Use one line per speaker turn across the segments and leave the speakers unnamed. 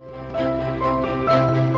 观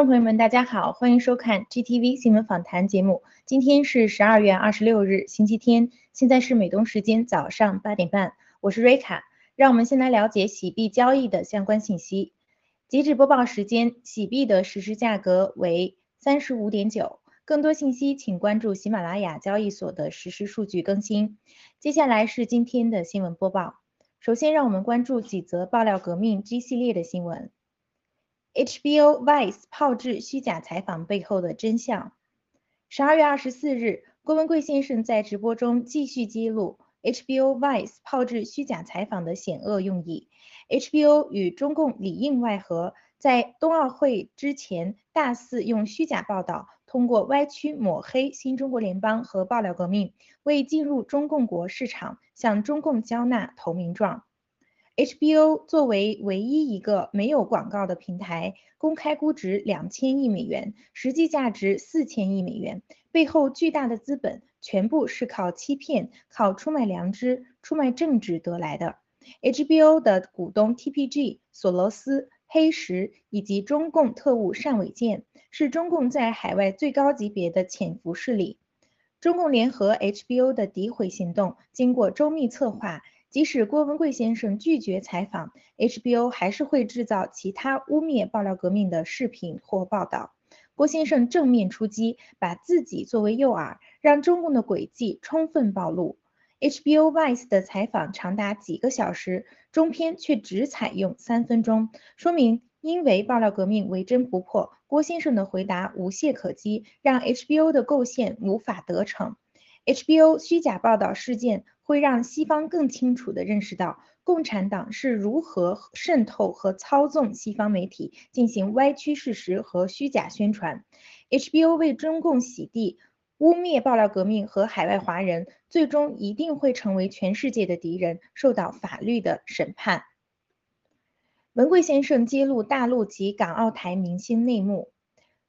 众朋友们，大家好，欢迎收看 GTV 新闻访谈节目。今天是十二月二十六日，星期天，现在是美东时间早上八点半，我是瑞卡。让我们先来了解洗币交易的相关信息。截止播报时间，洗币的实时价格为三十五点九。更多信息请关注喜马拉雅交易所的实时数据更新。接下来是今天的新闻播报。首先，让我们关注几则爆料革命 G 系列的新闻。HBO Vice 炮制虚假采访背后的真相。十二月二十四日，郭文贵先生在直播中继续揭露 HBO Vice 炮制虚假采访的险恶用意。HBO 与中共里应外合，在冬奥会之前大肆用虚假报道，通过歪曲抹黑新中国联邦和爆料革命，为进入中共国市场向中共交纳投名状。HBO 作为唯一一个没有广告的平台，公开估值两千亿美元，实际价值四千亿美元，背后巨大的资本全部是靠欺骗、靠出卖良知、出卖政治得来的。HBO 的股东 TPG、索罗斯、黑石以及中共特务单伟建，是中共在海外最高级别的潜伏势力。中共联合 HBO 的诋毁行动，经过周密策划。即使郭文贵先生拒绝采访，HBO 还是会制造其他污蔑爆料革命的视频或报道。郭先生正面出击，把自己作为诱饵，让中共的诡计充分暴露。HBO Vice 的采访长达几个小时，中篇却只采用三分钟，说明因为爆料革命为真不破，郭先生的回答无懈可击，让 HBO 的构陷无法得逞。HBO 虚假报道事件会让西方更清楚地认识到共产党是如何渗透和操纵西方媒体，进行歪曲事实和虚假宣传。HBO 为中共洗地、污蔑爆料革命和海外华人，最终一定会成为全世界的敌人，受到法律的审判。文贵先生揭露大陆及港澳台明星内幕。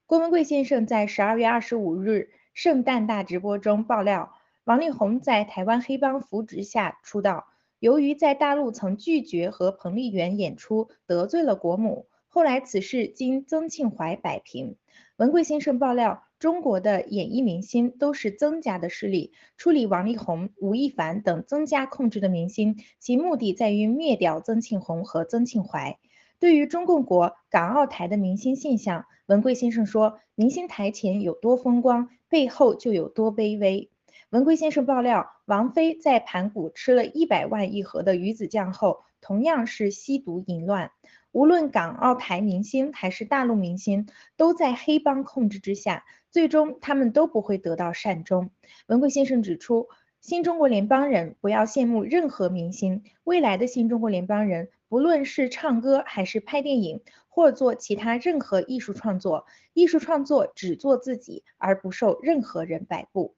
郭文贵先生在十二月二十五日。圣诞大直播中爆料，王力宏在台湾黑帮扶植下出道。由于在大陆曾拒绝和彭丽媛演出，得罪了国母。后来此事经曾庆怀摆平。文贵先生爆料，中国的演艺明星都是曾家的势力，处理王力宏、吴亦凡等曾家控制的明星，其目的在于灭掉曾庆红和曾庆怀。对于中共国港澳台的明星现象，文贵先生说：“明星台前有多风光，背后就有多卑微。”文贵先生爆料，王菲在盘古吃了一百万一盒的鱼子酱后，同样是吸毒淫乱。无论港澳台明星还是大陆明星，都在黑帮控制之下，最终他们都不会得到善终。文贵先生指出，新中国联邦人不要羡慕任何明星，未来的新中国联邦人，不论是唱歌还是拍电影，或做其他任何艺术创作，艺术创作只做自己，而不受任何人摆布。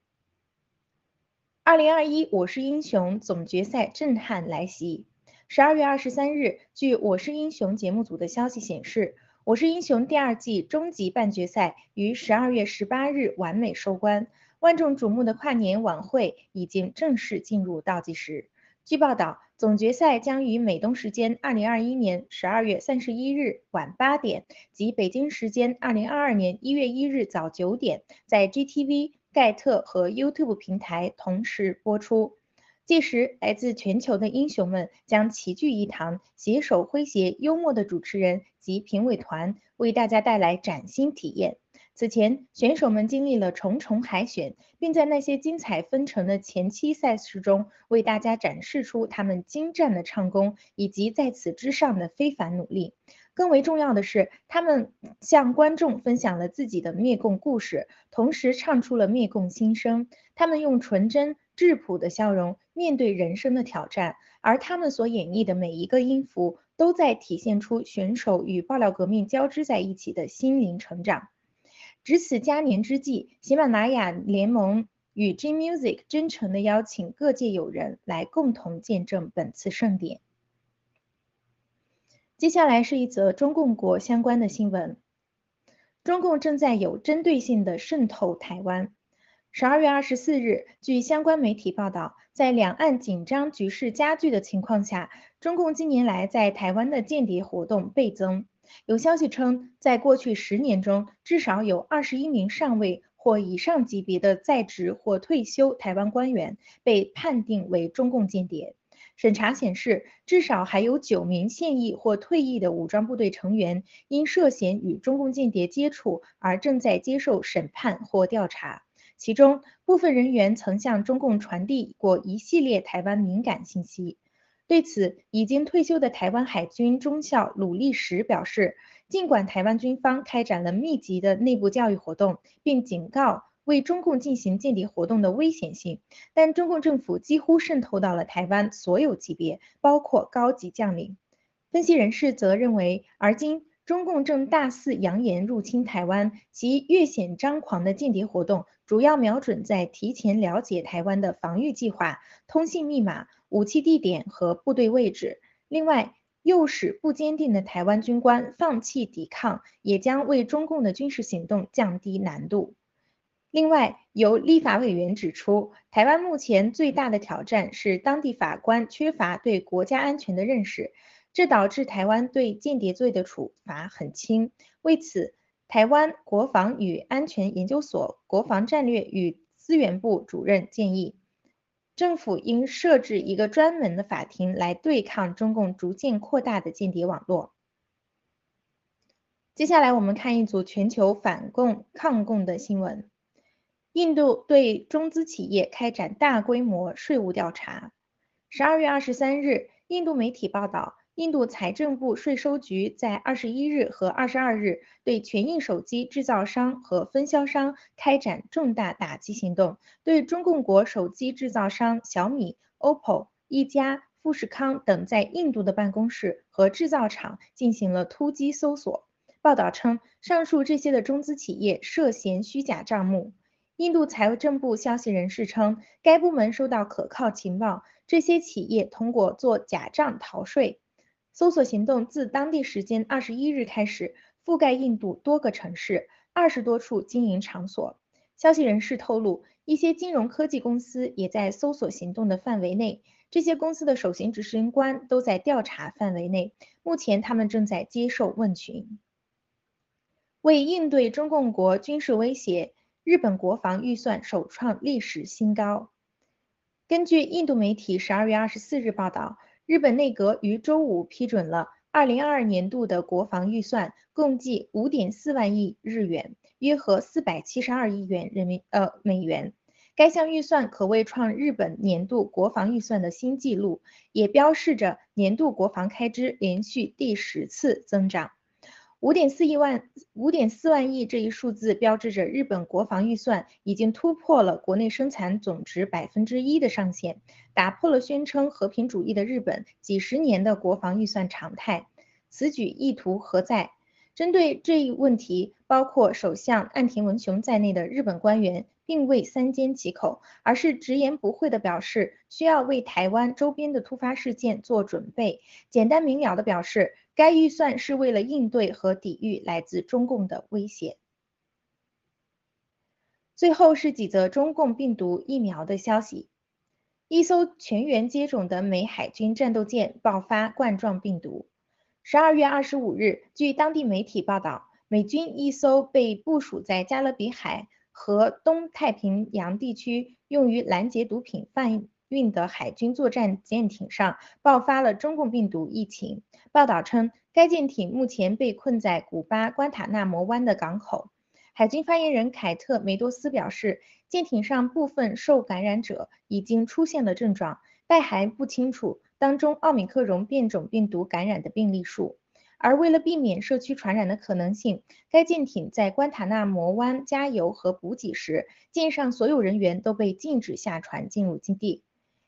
二零二一我是英雄总决赛震撼来袭。十二月二十三日，据《我是英雄》节目组的消息显示，《我是英雄》第二季终极半决赛于十二月十八日完美收官，万众瞩目的跨年晚会已经正式进入倒计时。据报道，总决赛将于美东时间二零二一年十二月三十一日晚八点及北京时间二零二二年一月一日早九点，在 GTV、盖特和 YouTube 平台同时播出。届时，来自全球的英雄们将齐聚一堂，携手诙谐幽默的主持人及评委团，为大家带来崭新体验。此前，选手们经历了重重海选，并在那些精彩纷呈的前期赛事中，为大家展示出他们精湛的唱功以及在此之上的非凡努力。更为重要的是，他们向观众分享了自己的灭共故事，同时唱出了灭共心声。他们用纯真。质朴的笑容面对人生的挑战，而他们所演绎的每一个音符，都在体现出选手与爆料革命交织在一起的心灵成长。值此佳年之际，喜马拉雅联盟与 J Music 真诚地邀请各界友人来共同见证本次盛典。接下来是一则中共国相关的新闻：中共正在有针对性地渗透台湾。十二月二十四日，据相关媒体报道，在两岸紧张局势加剧的情况下，中共近年来在台湾的间谍活动倍增。有消息称，在过去十年中，至少有二十一名上尉或以上级别的在职或退休台湾官员被判定为中共间谍。审查显示，至少还有九名现役或退役的武装部队成员因涉嫌与中共间谍接触而正在接受审判或调查。其中部分人员曾向中共传递过一系列台湾敏感信息。对此，已经退休的台湾海军中校鲁立时表示，尽管台湾军方开展了密集的内部教育活动，并警告为中共进行间谍活动的危险性，但中共政府几乎渗透到了台湾所有级别，包括高级将领。分析人士则认为，而今。中共正大肆扬言入侵台湾，其越显张狂的间谍活动主要瞄准在提前了解台湾的防御计划、通信密码、武器地点和部队位置。另外，诱使不坚定的台湾军官放弃抵抗，也将为中共的军事行动降低难度。另外，有立法委员指出，台湾目前最大的挑战是当地法官缺乏对国家安全的认识。这导致台湾对间谍罪的处罚很轻。为此，台湾国防与安全研究所国防战略与资源部主任建议，政府应设置一个专门的法庭来对抗中共逐渐扩大的间谍网络。接下来，我们看一组全球反共抗共的新闻：印度对中资企业开展大规模税务调查。十二月二十三日，印度媒体报道。印度财政部税收局在二十一日和二十二日对全印手机制造商和分销商开展重大打击行动，对中共国手机制造商小米、OPPO、一加、富士康等在印度的办公室和制造厂进行了突击搜索。报道称，上述这些的中资企业涉嫌虚假账目。印度财政部消息人士称，该部门收到可靠情报，这些企业通过做假账逃税。搜索行动自当地时间二十一日开始，覆盖印度多个城市、二十多处经营场所。消息人士透露，一些金融科技公司也在搜索行动的范围内。这些公司的首席执行官都在调查范围内，目前他们正在接受问询。为应对中共国军事威胁，日本国防预算首创历史新高。根据印度媒体十二月二十四日报道，日本内阁于周五批准了二零二二年度的国防预算，共计五点四万亿日元，约合四百七十二亿元人民呃美元。该项预算可谓创日本年度国防预算的新纪录，也标示着年度国防开支连续第十次增长。五点四亿万，五点四万亿这一数字标志着日本国防预算已经突破了国内生产总值百分之一的上限，打破了宣称和平主义的日本几十年的国防预算常态。此举意图何在？针对这一问题，包括首相岸田文雄在内的日本官员并未三缄其口，而是直言不讳地表示需要为台湾周边的突发事件做准备。简单明了地表示。该预算是为了应对和抵御来自中共的威胁。最后是几则中共病毒疫苗的消息：一艘全员接种的美海军战斗舰爆发冠状病毒。十二月二十五日，据当地媒体报道，美军一艘被部署在加勒比海和东太平洋地区，用于拦截毒品贩运的海军作战舰艇上爆发了中共病毒疫情。报道称，该舰艇目前被困在古巴关塔那摩湾的港口。海军发言人凯特·梅多斯表示，舰艇上部分受感染者已经出现了症状，但还不清楚当中奥密克戎变种病毒感染的病例数。而为了避免社区传染的可能性，该舰艇在关塔那摩湾加油和补给时，舰上所有人员都被禁止下船进入基地。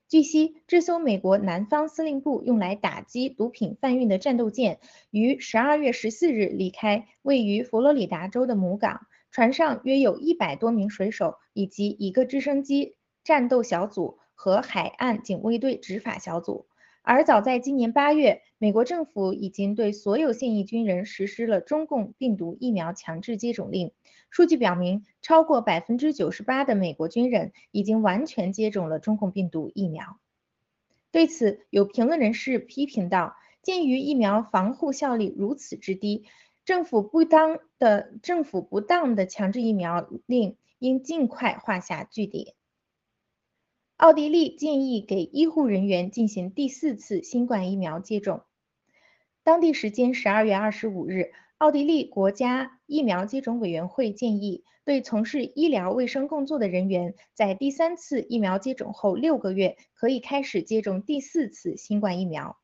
据悉，这艘美国南方司令部用来打击毒品贩运的战斗舰于十二月十四日离开位于佛罗里达州的母港，船上约有一百多名水手以及一个直升机战斗小组和海岸警卫队执法小组。而早在今年八月，美国政府已经对所有现役军人实施了中共病毒疫苗强制接种令。数据表明，超过百分之九十八的美国军人已经完全接种了中共病毒疫苗。对此，有评论人士批评道：“鉴于疫苗防护效力如此之低，政府不当的政府不当的强制疫苗令应尽快画下句点。”奥地利建议给医护人员进行第四次新冠疫苗接种。当地时间十二月二十五日，奥地利国家疫苗接种委员会建议，对从事医疗卫生工作的人员，在第三次疫苗接种后六个月可以开始接种第四次新冠疫苗。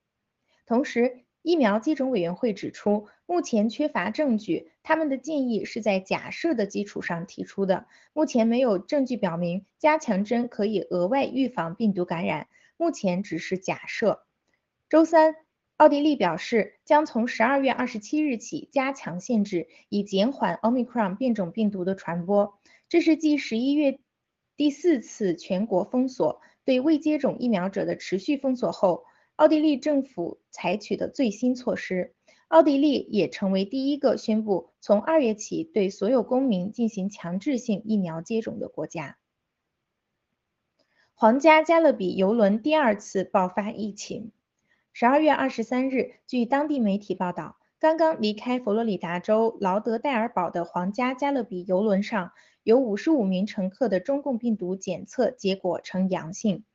同时，疫苗接种委员会指出，目前缺乏证据，他们的建议是在假设的基础上提出的。目前没有证据表明加强针可以额外预防病毒感染，目前只是假设。周三，奥地利表示将从十二月二十七日起加强限制，以减缓奥密克戎变种病毒的传播。这是继十一月第四次全国封锁、对未接种疫苗者的持续封锁后。奥地利政府采取的最新措施，奥地利也成为第一个宣布从二月起对所有公民进行强制性疫苗接种的国家。皇家加勒比邮轮第二次爆发疫情。十二月二十三日，据当地媒体报道，刚刚离开佛罗里达州劳德代尔堡的皇家加勒比邮轮上有五十五名乘客的中共病毒检测结果呈阳性。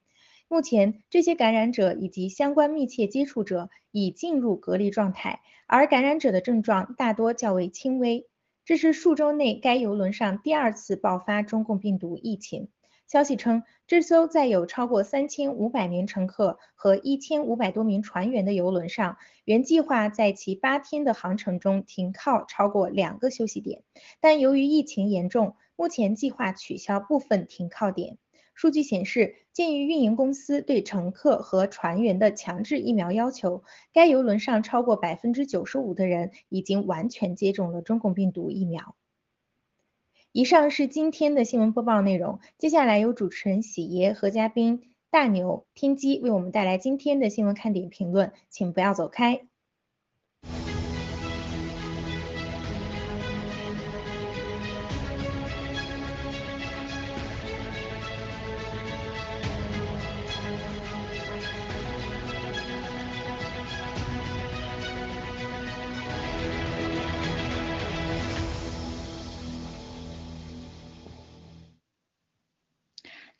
目前，这些感染者以及相关密切接触者已进入隔离状态，而感染者的症状大多较为轻微。这是数周内该游轮上第二次爆发中共病毒疫情。消息称，这艘载有超过三千五百名乘客和一千五百多名船员的游轮上，原计划在其八天的航程中停靠超过两个休息点，但由于疫情严重，目前计划取消部分停靠点。数据显示，鉴于运营公司对乘客和船员的强制疫苗要求，该游轮上超过百分之九十五的人已经完全接种了中共病毒疫苗。以上是今天的新闻播报内容，接下来由主持人喜爷和嘉宾大牛、天机为我们带来今天的新闻看点评论，请不要走开。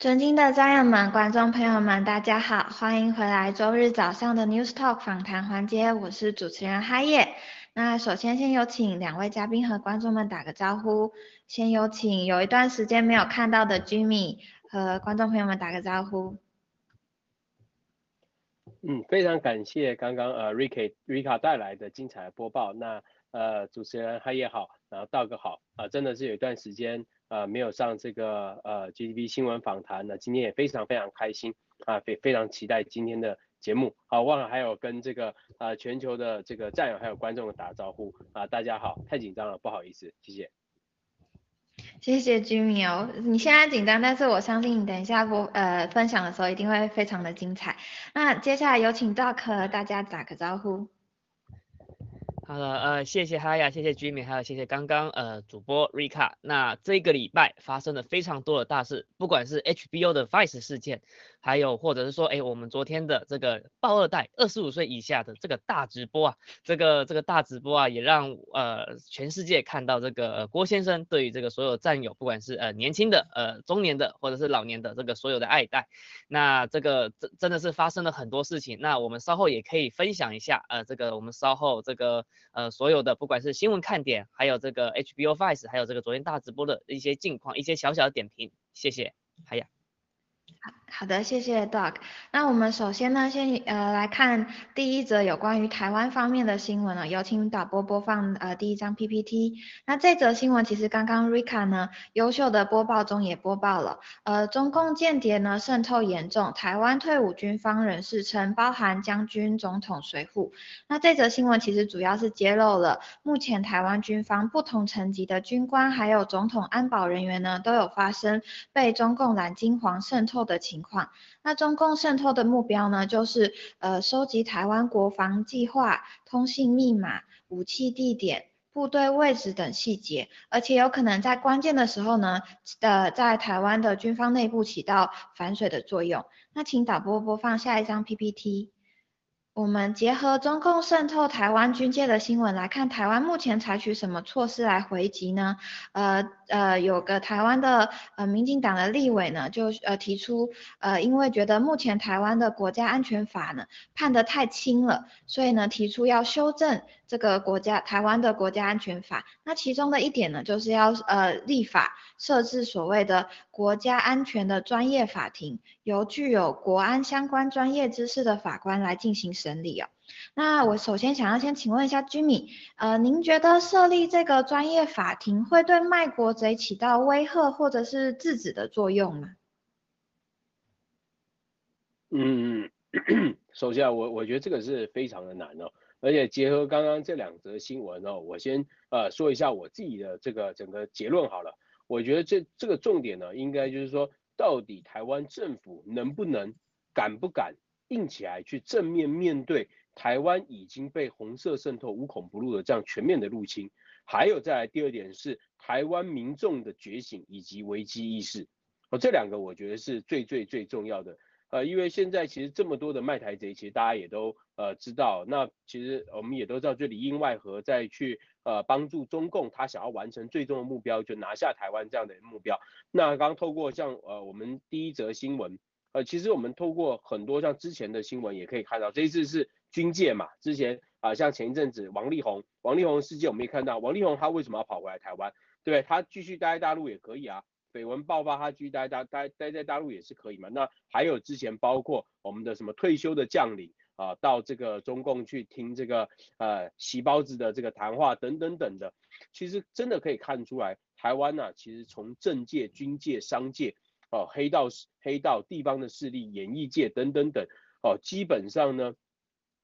尊敬的家人们、观众朋友们，大家好，欢迎回来周日早上的 News Talk 访谈环节，我是主持人哈叶。那首先先有请两位嘉宾和观众们打个招呼，先有请有一段时间没有看到的 Jimmy 和观众朋友们打个招呼。
嗯，非常感谢刚刚呃 Ricky Rika 带来的精彩的播报。那呃主持人哈叶好，然后道哥好啊，真的是有一段时间。呃，没有上这个呃 GDP 新闻访谈呢，今天也非常非常开心啊，非非常期待今天的节目。好，忘了还有跟这个呃全球的这个战友还有观众打招呼啊，大家好，太紧张了，不好意思，谢谢。
谢谢 Jimmy 哦，你现在紧张，但是我相信你等一下播呃分享的时候一定会非常的精彩。那接下来有请 Doc 和大家打个招呼。
好了，呃，谢谢哈亚，谢谢 Jimmy，还有谢谢刚刚呃主播 Rika。那这个礼拜发生了非常多的大事，不管是 HBO 的 Vice 事件。还有，或者是说，哎，我们昨天的这个爆二代，二十五岁以下的这个大直播啊，这个这个大直播啊，也让呃全世界看到这个郭先生对于这个所有战友，不管是呃年轻的、呃中年的，或者是老年的这个所有的爱戴。那这个真真的是发生了很多事情。那我们稍后也可以分享一下，呃，这个我们稍后这个呃所有的不管是新闻看点，还有这个 HBO Vice，还有这个昨天大直播的一些近况，一些小小的点评。谢谢，海雅。
好好的，谢谢 Doc。那我们首先呢，先呃来看第一则有关于台湾方面的新闻了。有请导播播放呃第一张 PPT。那这则新闻其实刚刚 Rika 呢优秀的播报中也播报了。呃，中共间谍呢渗透严重，台湾退伍军方人士称，包含将军、总统随扈。那这则新闻其实主要是揭露了目前台湾军方不同层级的军官还有总统安保人员呢都有发生被中共蓝金黄渗透的情情况，那中共渗透的目标呢，就是呃收集台湾国防计划、通信密码、武器地点、部队位置等细节，而且有可能在关键的时候呢，呃在台湾的军方内部起到反水的作用。那请导播播放下一张 PPT。我们结合中共渗透台湾军界的新闻来看，台湾目前采取什么措施来回击呢？呃呃，有个台湾的呃民进党的立委呢，就呃提出，呃因为觉得目前台湾的国家安全法呢判得太轻了，所以呢提出要修正这个国家台湾的国家安全法。那其中的一点呢，就是要呃立法设置所谓的国家安全的专业法庭，由具有国安相关专业知识的法官来进行审。理哦，那我首先想要先请问一下居民，呃，您觉得设立这个专业法庭会对卖国贼起到威吓或者是制止的作用吗？
嗯，首先啊我我觉得这个是非常的难哦，而且结合刚刚这两则新闻哦，我先呃说一下我自己的这个整个结论好了，我觉得这这个重点呢，应该就是说，到底台湾政府能不能敢不敢？硬起来去正面面对台湾已经被红色渗透无孔不入的这样全面的入侵，还有再来第二点是台湾民众的觉醒以及危机意识，哦这两个我觉得是最最最重要的，呃因为现在其实这么多的卖台贼，其实大家也都呃知道，那其实我们也都知道，就里应外合再去呃帮助中共他想要完成最终的目标，就拿下台湾这样的目标。那刚刚透过像呃我们第一则新闻。呃，其实我们透过很多像之前的新闻也可以看到，这一次是军界嘛，之前啊像前一阵子王力宏，王力宏事件我们也看到，王力宏他为什么要跑回来台湾，对不对？他继续待在大陆也可以啊，绯闻爆发他继续待大待待在大陆也是可以嘛。那还有之前包括我们的什么退休的将领啊，到这个中共去听这个呃洗包子的这个谈话等等等的，其实真的可以看出来，台湾呢其实从政界、军界、商界。哦，黑道、黑道、地方的势力、演艺界等等等，哦，基本上呢，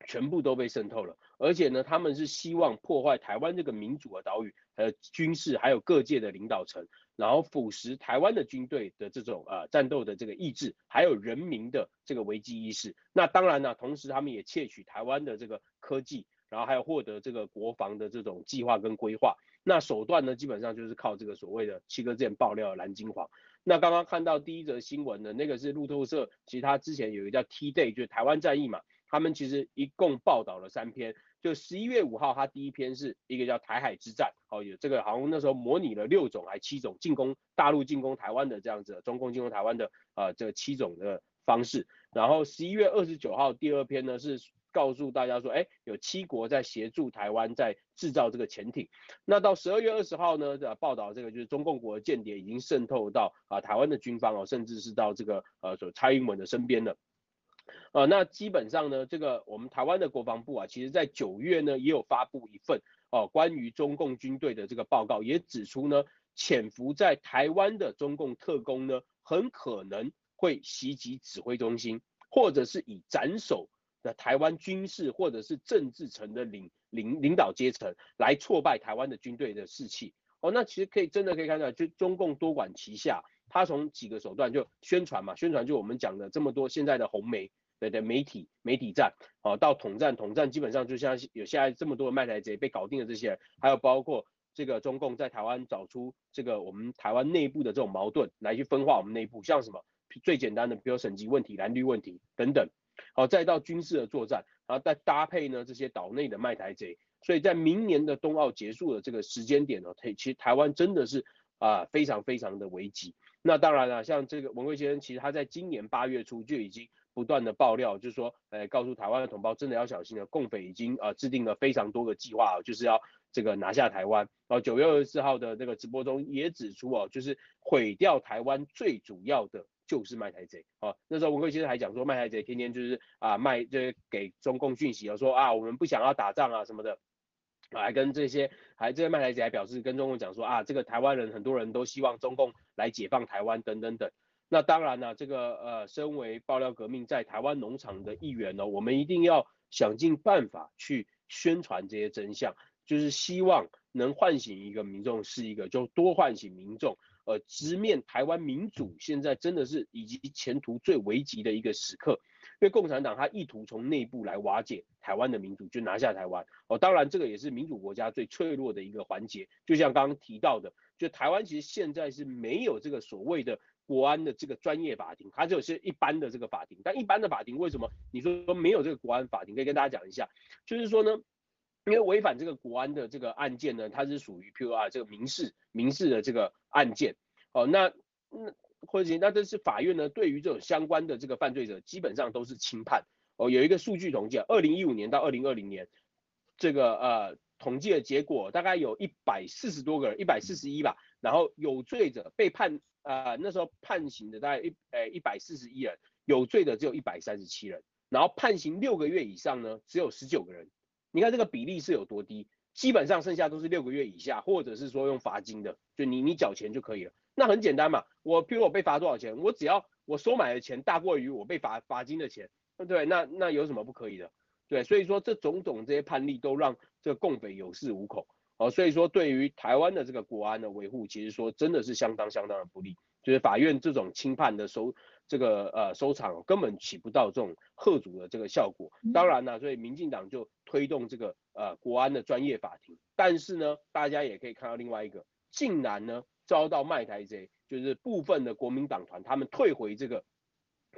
全部都被渗透了。而且呢，他们是希望破坏台湾这个民主的岛屿，还有军事，还有各界的领导层，然后腐蚀台湾的军队的这种呃战斗的这个意志，还有人民的这个危机意识。那当然呢，同时他们也窃取台湾的这个科技，然后还有获得这个国防的这种计划跟规划。那手段呢，基本上就是靠这个所谓的七哥剑爆料蓝金黄。那刚刚看到第一则新闻的那个是路透社，其实他之前有一个叫 T Day，就是台湾战役嘛，他们其实一共报道了三篇，就十一月五号，他第一篇是一个叫台海之战，哦，有这个好像那时候模拟了六种还七种进攻大陆进攻台湾的这样子，中共进攻台湾的呃这七种的方式。然后十一月二十九号第二篇呢是告诉大家说，哎，有七国在协助台湾在制造这个潜艇。那到十二月二十号呢的报道，这个就是中共国间谍已经渗透到啊台湾的军方哦，甚至是到这个呃所蔡英文的身边了。呃，那基本上呢，这个我们台湾的国防部啊，其实在九月呢也有发布一份哦关于中共军队的这个报告，也指出呢，潜伏在台湾的中共特工呢，很可能会袭击指挥中心，或者是以斩首的台湾军事或者是政治层的领领领导阶层来挫败台湾的军队的士气。哦，那其实可以真的可以看到，就中共多管齐下，他从几个手段就宣传嘛，宣传就我们讲的这么多现在的红媒。对对，媒体媒体站，好到统战统战，基本上就像有现在这么多的卖台贼被搞定的这些人，还有包括这个中共在台湾找出这个我们台湾内部的这种矛盾来去分化我们内部，像什么最简单的，比如省级问题、蓝绿问题等等，好再到军事的作战，然后再搭配呢这些岛内的卖台贼，所以在明年的冬奥结束的这个时间点呢，其实台湾真的是啊非常非常的危急。那当然了，像这个文贵先生，其实他在今年八月初就已经。不断的爆料，就是说，呃，告诉台湾的同胞，真的要小心了。共匪已经呃制定了非常多个计划，就是要这个拿下台湾。然后九月二十四号的那个直播中也指出哦，就是毁掉台湾最主要的就是卖台贼。哦，那时候文贵先生还讲说，卖台贼天天就是啊卖，就是给中共讯息啊，说啊我们不想要打仗啊什么的，还跟这些还这些卖台贼还表示跟中共讲说啊这个台湾人很多人都希望中共来解放台湾等等等。那当然了，这个呃，身为爆料革命在台湾农场的一员呢，我们一定要想尽办法去宣传这些真相，就是希望能唤醒一个民众是一个，就多唤醒民众，呃，直面台湾民主现在真的是以及前途最危急的一个时刻，因为共产党他意图从内部来瓦解台湾的民主，就拿下台湾。哦，当然这个也是民主国家最脆弱的一个环节，就像刚刚提到的，就台湾其实现在是没有这个所谓的。国安的这个专业法庭，它就是一般的这个法庭。但一般的法庭为什么你说没有这个国安法庭？可以跟大家讲一下，就是说呢，因为违反这个国安的这个案件呢，它是属于 P O R 这个民事民事的这个案件。哦，那那或者那这是法院呢对于这种相关的这个犯罪者基本上都是轻判。哦，有一个数据统计，二零一五年到二零二零年，这个呃统计的结果大概有一百四十多个人，一百四十一吧。然后有罪者被判。呃，那时候判刑的大概一呃一百四十一人，有罪的只有一百三十七人，然后判刑六个月以上呢，只有十九个人。你看这个比例是有多低？基本上剩下都是六个月以下，或者是说用罚金的，就你你缴钱就可以了。那很简单嘛，我譬如我被罚多少钱，我只要我收买的钱大过于我被罚罚金的钱，对不对？那那有什么不可以的？对，所以说这种种这些判例都让这个共匪有恃无恐。哦，所以说对于台湾的这个国安的维护，其实说真的是相当相当的不利。就是法院这种轻判的收这个呃收场，根本起不到这种贺阻的这个效果。当然呢，所以民进党就推动这个呃国安的专业法庭。但是呢，大家也可以看到另外一个，竟然呢遭到卖台贼，就是部分的国民党团他们退回这个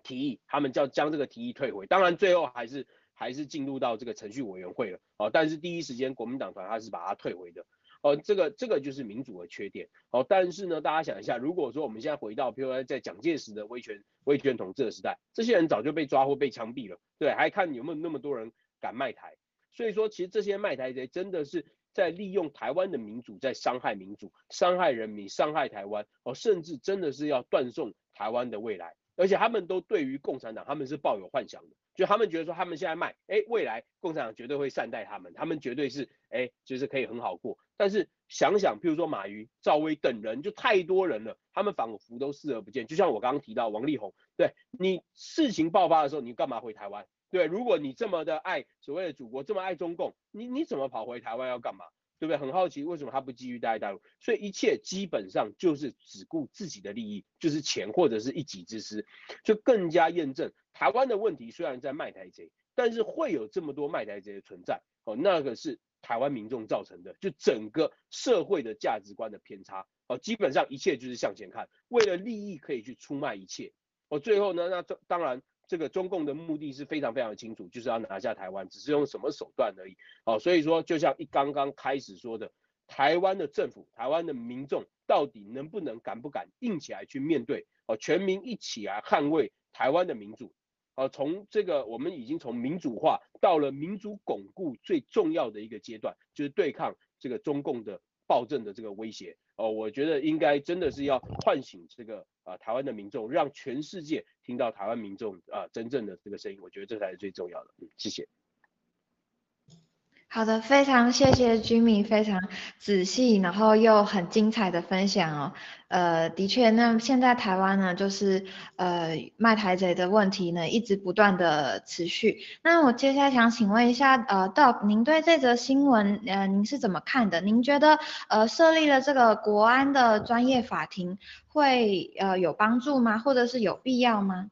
提议，他们叫将这个提议退回。当然最后还是。还是进入到这个程序委员会了，哦，但是第一时间国民党团他是把它退回的，哦，这个这个就是民主的缺点，哦，但是呢，大家想一下，如果说我们现在回到，譬如说在蒋介石的威权威权统治的时代，这些人早就被抓或被枪毙了，对，还看有没有那么多人敢卖台，所以说其实这些卖台贼真的是在利用台湾的民主在伤害民主，伤害人民，伤害台湾，哦，甚至真的是要断送台湾的未来，而且他们都对于共产党他们是抱有幻想的。就他们觉得说，他们现在卖，哎，未来共产党绝对会善待他们，他们绝对是，哎，就是可以很好过。但是想想，譬如说马云、赵薇等人，就太多人了，他们仿佛都视而不见。就像我刚刚提到王力宏，对你事情爆发的时候，你干嘛回台湾？对，如果你这么的爱所谓的祖国，这么爱中共，你你怎么跑回台湾要干嘛？对不对？很好奇为什么他不继续待在大陆？所以一切基本上就是只顾自己的利益，就是钱或者是一己之私，就更加验证台湾的问题虽然在卖台贼，但是会有这么多卖台贼的存在哦，那个是台湾民众造成的，就整个社会的价值观的偏差哦，基本上一切就是向前看，为了利益可以去出卖一切哦，最后呢，那当然这个中共的目的是非常非常清楚，就是要拿下台湾，只是用什么手段而已。好，所以说就像一刚刚开始说的，台湾的政府、台湾的民众到底能不能、敢不敢硬起来去面对？哦，全民一起来捍卫台湾的民主。哦，从这个我们已经从民主化到了民主巩固最重要的一个阶段，就是对抗这个中共的暴政的这个威胁。哦，我觉得应该真的是要唤醒这个啊台湾的民众，让全世界听到台湾民众啊真正的这个声音。我觉得这才是最重要的。嗯，谢谢。
好的，非常谢谢 Jimmy 非常仔细，然后又很精彩的分享哦。呃，的确，那现在台湾呢，就是呃卖台贼的问题呢，一直不断的持续。那我接下来想请问一下，呃，Doc，您对这则新闻，呃，您是怎么看的？您觉得呃设立了这个国安的专业法庭会呃有帮助吗？或者是有必要吗？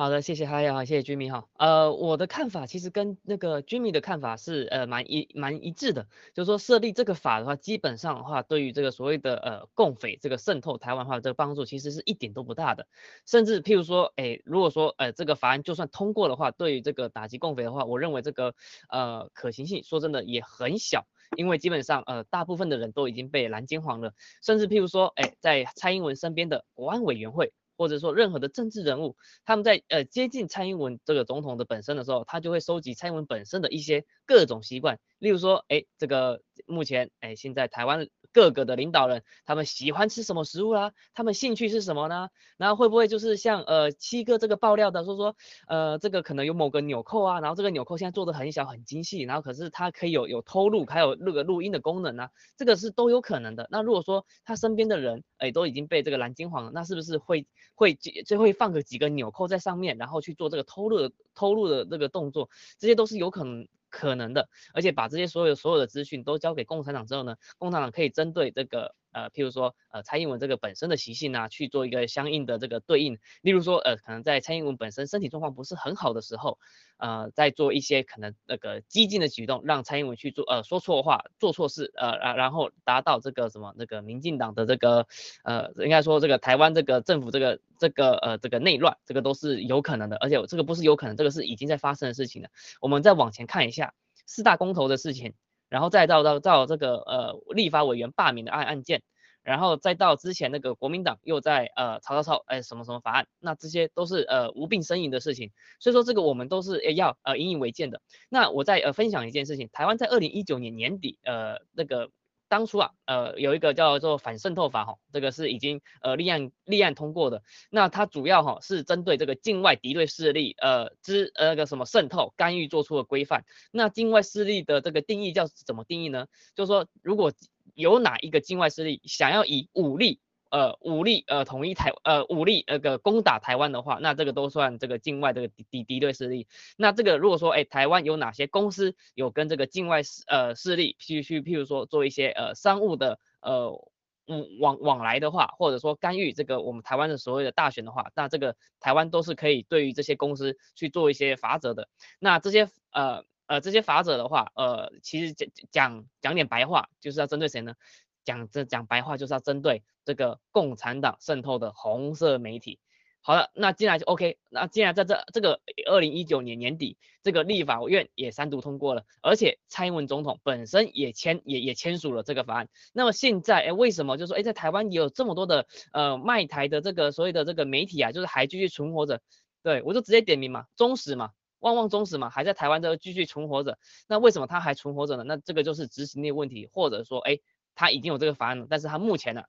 好的，谢谢哈呀，谢谢 Jimmy 哈。呃，我的看法其实跟那个 Jimmy 的看法是呃蛮一蛮一致的，就是说设立这个法的话，基本上的话，对于这个所谓的呃共匪这个渗透台湾话这个帮助，其实是一点都不大的。甚至譬如说，哎，如果说呃这个法案就算通过的话，对于这个打击共匪的话，我认为这个呃可行性说真的也很小，因为基本上呃大部分的人都已经被蓝金黄了，甚至譬如说，哎，在蔡英文身边的国安委员会。或者说任何的政治人物，他们在呃接近蔡英文这个总统的本身的时候，他就会收集蔡英文本身的一些各种习惯，例如说，哎，这个目前，哎，现在台湾。各个的领导人，他们喜欢吃什么食物啦？他们兴趣是什么呢？然后会不会就是像呃七哥这个爆料的说说，呃这个可能有某个纽扣啊，然后这个纽扣现在做的很小很精细，然后可是它可以有有偷录，还有那个录音的功能啊，这个是都有可能的。那如果说他身边的人哎都已经被这个蓝金黄了，那是不是会会就会放个几个纽扣在上面，然后去做这个偷录偷录的这个动作？这些都是有可能。可能的，而且把这些所有所有的资讯都交给共产党之后呢，共产党可以针对这个呃，譬如说呃蔡英文这个本身的习性啊，去做一个相应的这个对应。例如说呃，可能在蔡英文本身身体状况不是很好的时候，呃，在做一些可能那个激进的举动，让蔡英文去做呃说错话、做错事，呃然然后达到这个什么那个民进党的这个呃应该说这个台湾这个政府这个这个呃这个内乱，这个都是有可能的，而且这个不是有可能，这个是已经在发生的事情了。我们再往前看一下。四大公投的事情，然后再到到到这个呃立法委员罢免的案案件，然后再到之前那个国民党又在呃吵吵吵哎什么什么法案，那这些都是呃无病呻吟的事情，所以说这个我们都是要呃引以为戒的。那我再呃分享一件事情，台湾在二零一九年年底呃那个。当初啊，呃，有一个叫做反渗透法哈，这个是已经呃立案立案通过的。那它主要哈是针对这个境外敌对势力呃之呃那个什么渗透干预做出的规范。那境外势力的这个定义叫怎么定义呢？就是说如果有哪一个境外势力想要以武力。呃，武力呃统一台呃武力那个攻打台湾的话，那这个都算这个境外这个敌敌敌对势力。那这个如果说哎台湾有哪些公司有跟这个境外势呃势力去去譬如说做一些呃商务的呃往往来的话，或者说干预这个我们台湾的所谓的大选的话，那这个台湾都是可以对于这些公司去做一些法则的。那这些呃呃这些法则的话，呃其实讲讲讲点白话，就是要针对谁呢？讲这讲白话就是要针对这个共产党渗透的红色媒体。好了，那进来就 OK。那既然在这这个二零一九年年底，这个立法院也三读通过了，而且蔡英文总统本身也签也也签署了这个法案。那么现在哎，为什么就说哎在台湾也有这么多的呃卖台的这个所谓的这个媒体啊，就是还继续存活着？对我就直接点名嘛，忠实嘛，旺旺忠实嘛，还在台湾这个继续存活着。那为什么他还存活着呢？那这个就是执行力问题，或者说哎。他已经有这个法案了，但是他目前呢，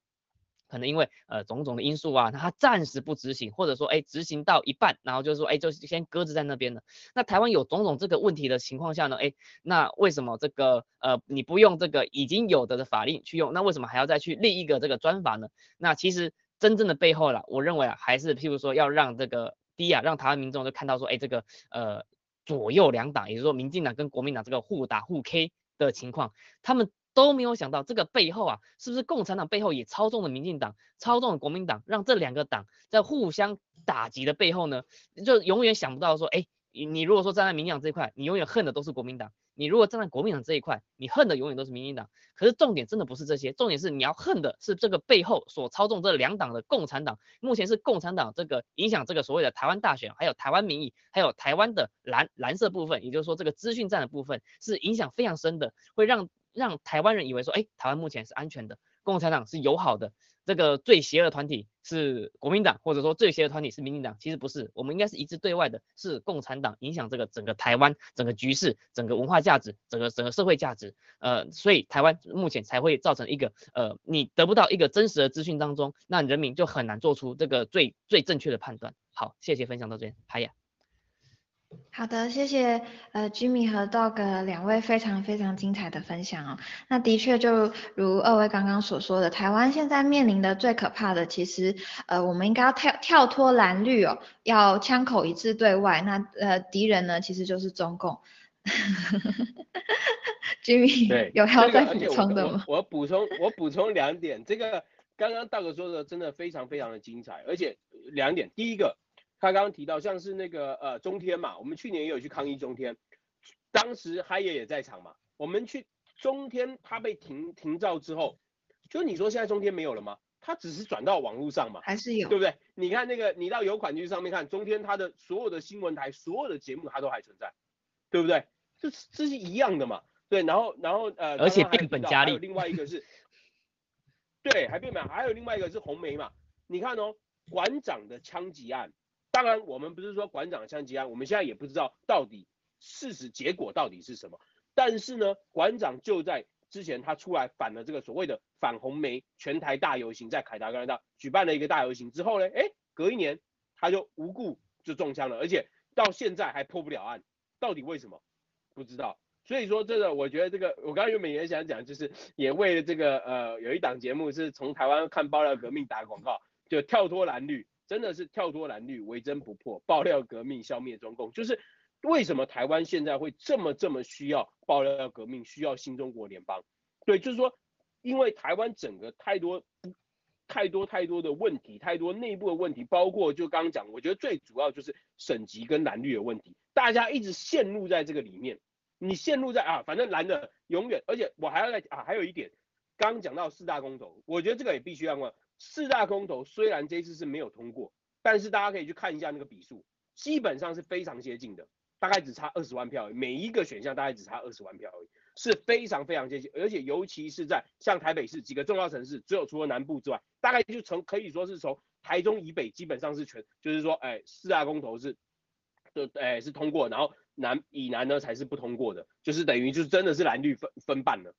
可能因为呃种种的因素啊，他暂时不执行，或者说哎执行到一半，然后就是说哎就先搁置在那边了。那台湾有种种这个问题的情况下呢，哎那为什么这个呃你不用这个已经有的的法令去用，那为什么还要再去立一个这个专法呢？那其实真正的背后了，我认为啊还是譬如说要让这个第一啊让台湾民众就看到说哎这个呃左右两党，也就是说民进党跟国民党这个互打互 K 的情况，他们。都没有想到这个背后啊，是不是共产党背后也操纵了民进党，操纵了国民党，让这两个党在互相打击的背后呢，就永远想不到说，哎，你你如果说站在民进党这一块，你永远恨的都是国民党；你如果站在国民党这一块，你恨的永远都是民进党。可是重点真的不是这些，重点是你要恨的是这个背后所操纵这两党的共产党。目前是共产党这个影响这个所谓的台湾大选，还有台湾民意，还有台湾的蓝蓝色部分，也就是说这个资讯战的部分是影响非常深的，会让让台湾人以为说，哎，台湾目前是安全的，共产党是友好的。这个最邪恶团体是国民党，或者说最邪恶团体是民进党，其实不是，我们应该是一致对外的，是共产党影响这个整个台湾整个局势、整个文化价值、整个整个社会价值，呃，所以台湾目前才会造成一个呃，你得不到一个真实的资讯当中，那人民就很难做出这个最最正确的判断。好，谢谢分享到这边，海雅。
好的，谢谢呃 Jimmy 和 Dog 两位非常非常精彩的分享哦。那的确就如二位刚刚所说的，台湾现在面临的最可怕的，其实呃我们应该要跳跳脱蓝绿哦，要枪口一致对外。那呃敌人呢，其实就是中共。Jimmy 有要再补充的吗？
我补充我补充两点，这个刚刚 Dog 说的真的非常非常的精彩，而且两点，第一个。他刚刚提到像是那个呃中天嘛，我们去年也有去抗议中天，当时嗨爷也在场嘛。我们去中天，他被停停照之后，就你说现在中天没有了吗？他只是转到网络上嘛，
还是有，
对不对？你看那个你到有款剧上面看中天，它的所有的新闻台、所有的节目它都还存在，对不对？这这是一样的嘛？对，然后然后呃，
而且变本加厉。
另外一个是，对，还变本，还有另外一个是红梅嘛？你看哦，馆长的枪击案。当然，我们不是说馆长枪击案，我们现在也不知道到底事实结果到底是什么。但是呢，馆长就在之前他出来反了这个所谓的反红梅全台大游行，在凯达格兰大举办了一个大游行之后呢，哎，隔一年他就无故就中枪了，而且到现在还破不了案，到底为什么？不知道。所以说这个，我觉得这个我刚刚原本也想讲，就是也为了这个呃有一档节目是从台湾看爆料革命打广告，就跳脱蓝绿。真的是跳脱蓝绿，为真不破，爆料革命，消灭中共。就是为什么台湾现在会这么这么需要爆料革命，需要新中国联邦？对，就是说，因为台湾整个太多太多太多的问题，太多内部的问题，包括就刚刚讲，我觉得最主要就是省级跟蓝绿的问题，大家一直陷入在这个里面。你陷入在啊，反正蓝的永远，而且我还要再啊，还有一点，刚刚讲到四大公投，我觉得这个也必须要问。四大公投虽然这次是没有通过，但是大家可以去看一下那个比数，基本上是非常接近的，大概只差二十万票，每一个选项大概只差二十万票而已，是非常非常接近，而且尤其是在像台北市几个重要城市，只有除了南部之外，大概就从可以说是从台中以北基本上是全，就是说，哎，四大公投是，就哎是通过，然后南以南呢才是不通过的，就是等于就是真的是蓝绿分分半了。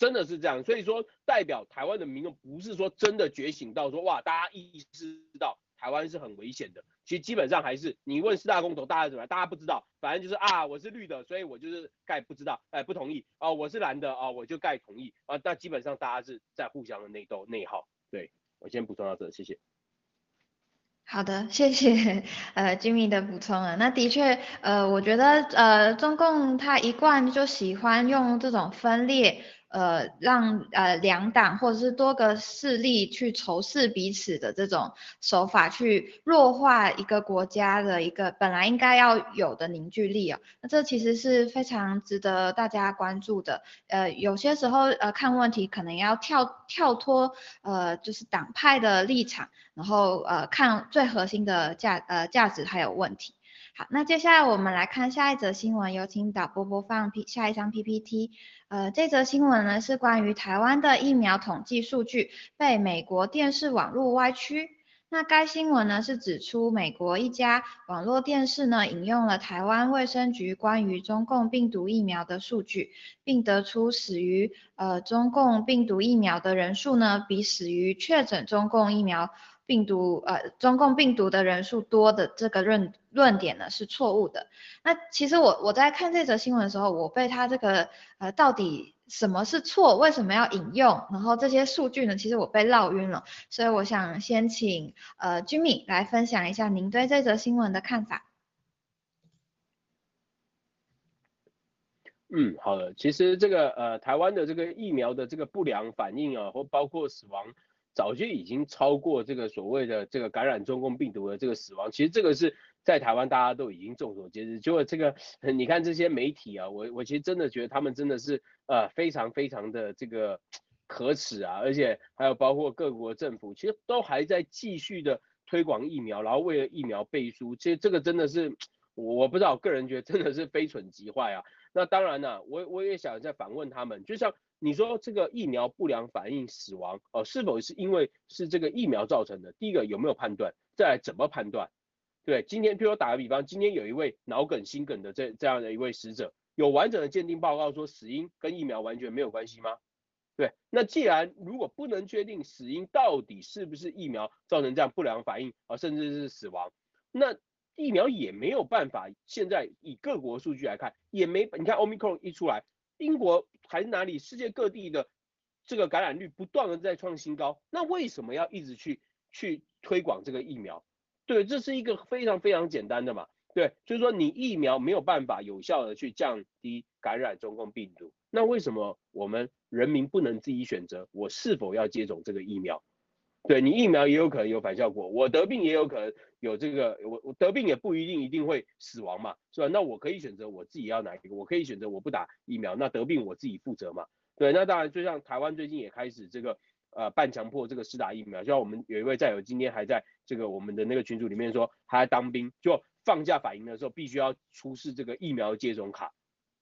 真的是这样，所以说代表台湾的民众不是说真的觉醒到说哇，大家意识到台湾是很危险的。其实基本上还是你问四大公投大家怎么，大家不知道，反正就是啊，我是绿的，所以我就是盖不知道，哎，不同意啊，我是蓝的啊，我就盖同意啊。但基本上大家是在互相的内斗内耗。对我先补充到这，谢谢。
好的，谢谢呃金米的补充啊。那的确呃，我觉得呃中共他一贯就喜欢用这种分裂。呃，让呃两党或者是多个势力去仇视彼此的这种手法，去弱化一个国家的一个本来应该要有的凝聚力啊。那这其实是非常值得大家关注的。呃，有些时候呃看问题可能要跳跳脱呃就是党派的立场，然后呃看最核心的价呃价值还有问题。那接下来我们来看下一则新闻，有请导播播放 P 下一张 PPT。呃，这则新闻呢是关于台湾的疫苗统计数据被美国电视网络歪曲。那该新闻呢是指出，美国一家网络电视呢引用了台湾卫生局关于中共病毒疫苗的数据，并得出死于呃中共病毒疫苗的人数呢比死于确诊中共疫苗。病毒呃，中共病毒的人数多的这个论论点呢是错误的。那其实我我在看这则新闻的时候，我被他这个呃到底什么是错，为什么要引用，然后这些数据呢，其实我被绕晕了。所以我想先请呃 Jimmy 来分享一下您对这则新闻的看法。
嗯，好的。其实这个呃台湾的这个疫苗的这个不良反应啊，或包括死亡。早就已经超过这个所谓的这个感染中共病毒的这个死亡。其实这个是在台湾大家都已经众所皆知。结果这个你看这些媒体啊，我我其实真的觉得他们真的是呃非常非常的这个可耻啊，而且还有包括各国政府，其实都还在继续的推广疫苗，然后为了疫苗背书。其实这个真的是我不知道，个人觉得真的是非蠢即坏啊。那当然了，我我也想再反问他们，就像。你说这个疫苗不良反应死亡哦，是否是因为是这个疫苗造成的？第一个有没有判断？再来怎么判断？对，今天譬如打个比方，今天有一位脑梗、心梗的这这样的一位死者，有完整的鉴定报告说死因跟疫苗完全没有关系吗？对，那既然如果不能确定死因到底是不是疫苗造成这样不良反应啊，甚至是死亡，那疫苗也没有办法。现在以各国数据来看，也没你看 Omicron 一出来。英国还是哪里？世界各地的这个感染率不断的在创新高，那为什么要一直去去推广这个疫苗？对，这是一个非常非常简单的嘛。对，就是说你疫苗没有办法有效的去降低感染中共病毒，那为什么我们人民不能自己选择我是否要接种这个疫苗？对你疫苗也有可能有反效果，我得病也有可能有这个，我我得病也不一定一定会死亡嘛，是吧？那我可以选择我自己要哪一个，我可以选择我不打疫苗，那得病我自己负责嘛。对，那当然就像台湾最近也开始这个呃半强迫这个施打疫苗，就像我们有一位战友今天还在这个我们的那个群组里面说，他在当兵就放假反营的时候必须要出示这个疫苗接种卡，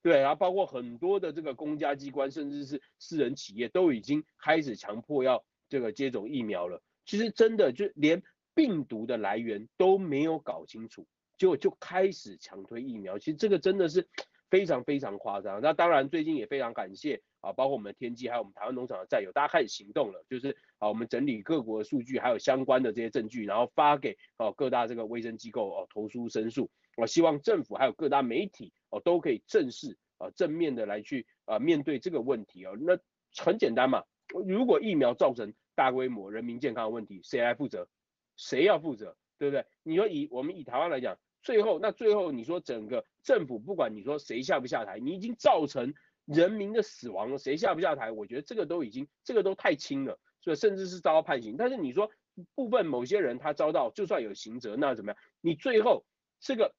对，然后包括很多的这个公家机关甚至是私人企业都已经开始强迫要。这个接种疫苗了，其实真的就连病毒的来源都没有搞清楚，就就开始强推疫苗，其实这个真的是非常非常夸张。那当然最近也非常感谢啊，包括我们的天机还有我们台湾农场的战友，大家开始行动了，就是啊我们整理各国的数据还有相关的这些证据，然后发给哦各大这个卫生机构哦投诉申诉，我希望政府还有各大媒体哦都可以正视啊正面的来去啊面对这个问题哦，那很简单嘛。如果疫苗造成大规模人民健康问题，谁来负责？谁要负责？对不对？你说以我们以台湾来讲，最后那最后你说整个政府不管你说谁下不下台，你已经造成人民的死亡了，谁下不下台？我觉得这个都已经这个都太轻了，所以甚至是遭到判刑。但是你说部分某些人他遭到就算有刑责，那怎么样？你最后这个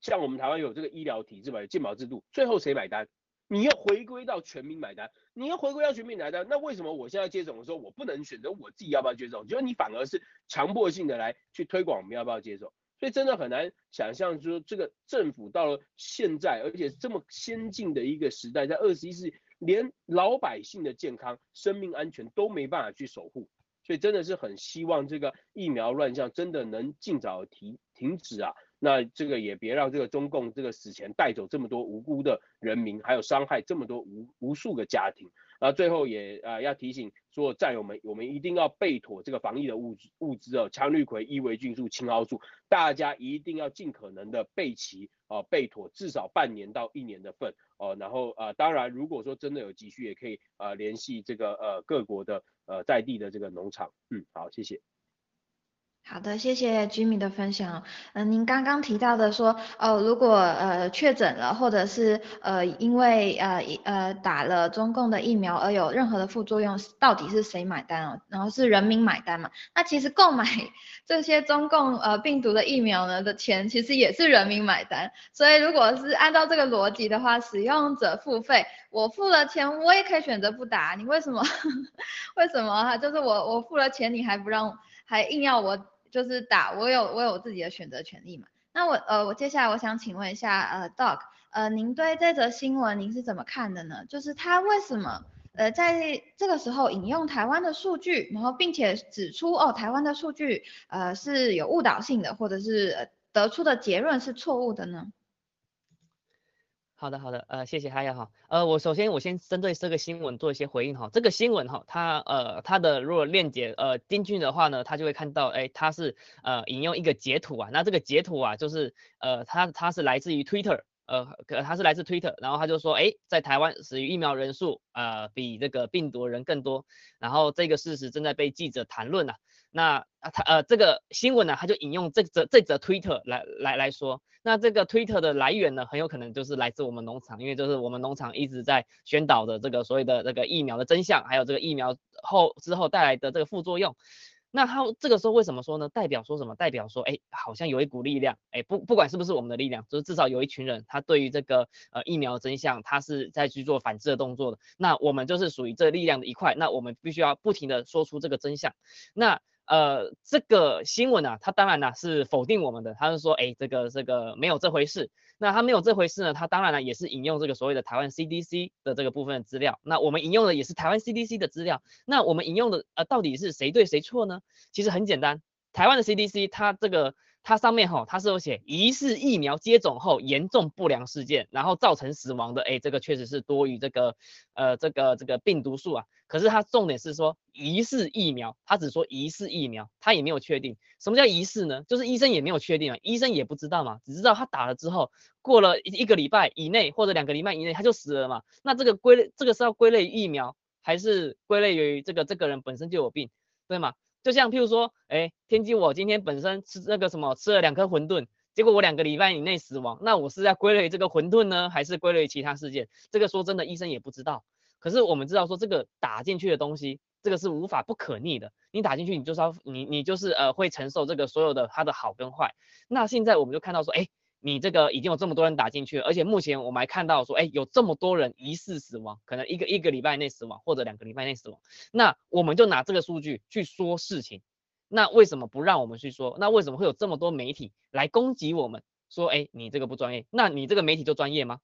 像我们台湾有这个医疗体制嘛，健保制度，最后谁买单？你要回归到全民买单，你要回归到全民买单，那为什么我现在接种的时候，我不能选择我自己要不要接种？就是你反而是强迫性的来去推广我们要不要接种，所以真的很难想象说这个政府到了现在，而且这么先进的一个时代，在二十一世纪，连老百姓的健康、生命安全都没办法去守护，所以真的是很希望这个疫苗乱象真的能尽早停停止啊。那这个也别让这个中共这个死前带走这么多无辜的人民，还有伤害这么多无无数个家庭。那最后也啊要提醒所有战友们，我们一定要备妥这个防疫的物资物资哦，羟氯喹、伊维菌素、青蒿素，大家一定要尽可能的备齐哦，备妥至少半年到一年的份哦。然后啊，当然如果说真的有急需，也可以啊联系这个呃各国的呃在地的这个农场。嗯，好，谢谢。
好的，谢谢 Jimmy 的分享。嗯，您刚刚提到的说，哦，如果呃确诊了，或者是呃因为呃呃打了中共的疫苗而有任何的副作用，到底是谁买单哦？然后是人民买单嘛？那其实购买 这些中共呃病毒的疫苗呢的钱，其实也是人民买单。所以如果是按照这个逻辑的话，使用者付费，我付了钱，我也可以选择不打。你为什么？为什么哈？就是我我付了钱，你还不让，还硬要我？就是打，我有我有自己的选择权利嘛。那我呃，我接下来我想请问一下呃，Dog，呃，您对这则新闻您是怎么看的呢？就是他为什么呃在这个时候引用台湾的数据，然后并且指出哦台湾的数据呃是有误导性的，或者是得出的结论是错误的呢？
好的，好的，呃，谢谢哈亚哈，呃，我首先我先针对这个新闻做一些回应哈，这个新闻哈，它呃它的如果链接呃进去的话呢，它就会看到，哎，它是呃引用一个截图啊，那这个截图啊就是呃它它是来自于 Twitter，呃，它是来自 Twitter，然后他就说，哎，在台湾死于疫苗人数呃比这个病毒人更多，然后这个事实正在被记者谈论啊，那啊他呃这个新闻呢，他就引用这则这则 Twitter 来来来说。那这个 Twitter 的来源呢，很有可能就是来自我们农场，因为就是我们农场一直在宣导的这个所谓的这个疫苗的真相，还有这个疫苗后之后带来的这个副作用。那他这个时候为什么说呢？代表说什么？代表说，哎，好像有一股力量，哎，不不管是不是我们的力量，就是至少有一群人，他对于这个呃疫苗真相，他是在去做反制的动作的。那我们就是属于这力量的一块，那我们必须要不停的说出这个真相。那呃，这个新闻啊，它当然呢是否定我们的，他是说，哎，这个这个没有这回事。那他没有这回事呢，他当然呢也是引用这个所谓的台湾 CDC 的这个部分的资料。那我们引用的也是台湾 CDC 的资料。那我们引用的呃，到底是谁对谁错呢？其实很简单，台湾的 CDC 它这个。它上面哈，它是有写疑似疫苗接种后严重不良事件，然后造成死亡的，哎，这个确实是多于这个，呃，这个这个病毒数啊。可是它重点是说疑似疫苗，它只说疑似疫苗，它也没有确定什么叫疑似呢？就是医生也没有确定啊，医生也不知道嘛，只知道他打了之后，过了一一个礼拜以内或者两个礼拜以内他就死了嘛。那这个归类，这个是要归类疫苗，还是归类于这个这个人本身就有病，对吗？就像譬如说，哎，天机我今天本身吃那个什么，吃了两颗馄饨，结果我两个礼拜以内死亡，那我是在归类这个馄饨呢，还是归类其他事件？这个说真的，医生也不知道。可是我们知道说，这个打进去的东西，这个是无法不可逆的。你打进去，你就是要你你就是呃会承受这个所有的它的好跟坏。那现在我们就看到说，哎。你这个已经有这么多人打进去，而且目前我们还看到说，哎，有这么多人疑似死亡，可能一个一个礼拜内死亡，或者两个礼拜内死亡。那我们就拿这个数据去说事情，那为什么不让我们去说？那为什么会有这么多媒体来攻击我们？说，哎，你这个不专业，那你这个媒体就专业吗？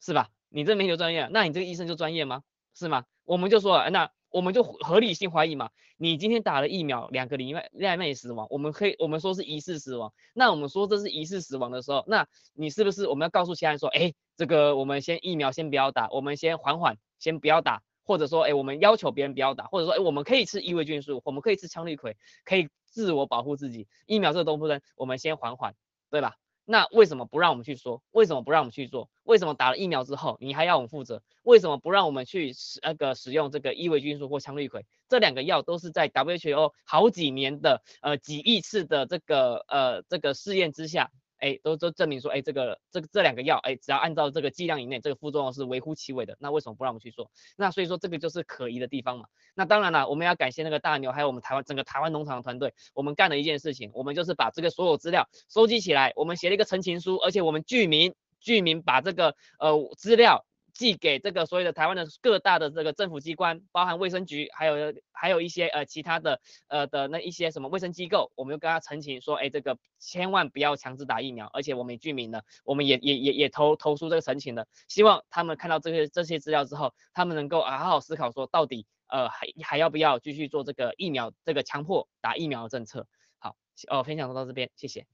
是吧？你这媒体就专业，那你这个医生就专业吗？是吗？我们就说，那。我们就合理性怀疑嘛，你今天打了疫苗，两个礼拜内死亡，我们可以我们说是疑似死亡，那我们说这是疑似死亡的时候，那你是不是我们要告诉其他人说，哎，这个我们先疫苗先不要打，我们先缓缓，先不要打，或者说，哎，我们要求别人不要打，或者说，哎，我们可以吃异位菌素，我们可以吃羟氯喹，可以自我保护自己，疫苗这个东西呢，我们先缓缓，对吧？那为什么不让我们去说？为什么不让我们去做？为什么打了疫苗之后你还要我们负责？为什么不让我们去使那个使用这个伊维菌素或羟氯喹？这两个药都是在 WHO 好几年的呃几亿次的这个呃这个试验之下。哎，都都证明说，哎，这个这个这两个药，哎，只要按照这个剂量以内，这个副作用是微乎其微的。那为什么不让我们去做？那所以说这个就是可疑的地方嘛。那当然了，我们要感谢那个大牛，还有我们台湾整个台湾农场的团队，我们干了一件事情，我们就是把这个所有资料收集起来，我们写了一个陈情书，而且我们居民居民把这个呃资料。寄给这个所有的台湾的各大的这个政府机关，包含卫生局，还有还有一些呃其他的呃的那一些什么卫生机构，我们就跟他澄清说，哎，这个千万不要强制打疫苗，而且我们居民呢，我们也也也也投投出这个澄清的，希望他们看到这些这些资料之后，他们能够啊好好思考说，到底呃还还要不要继续做这个疫苗这个强迫打疫苗的政策？好，哦，分享到这边，谢谢。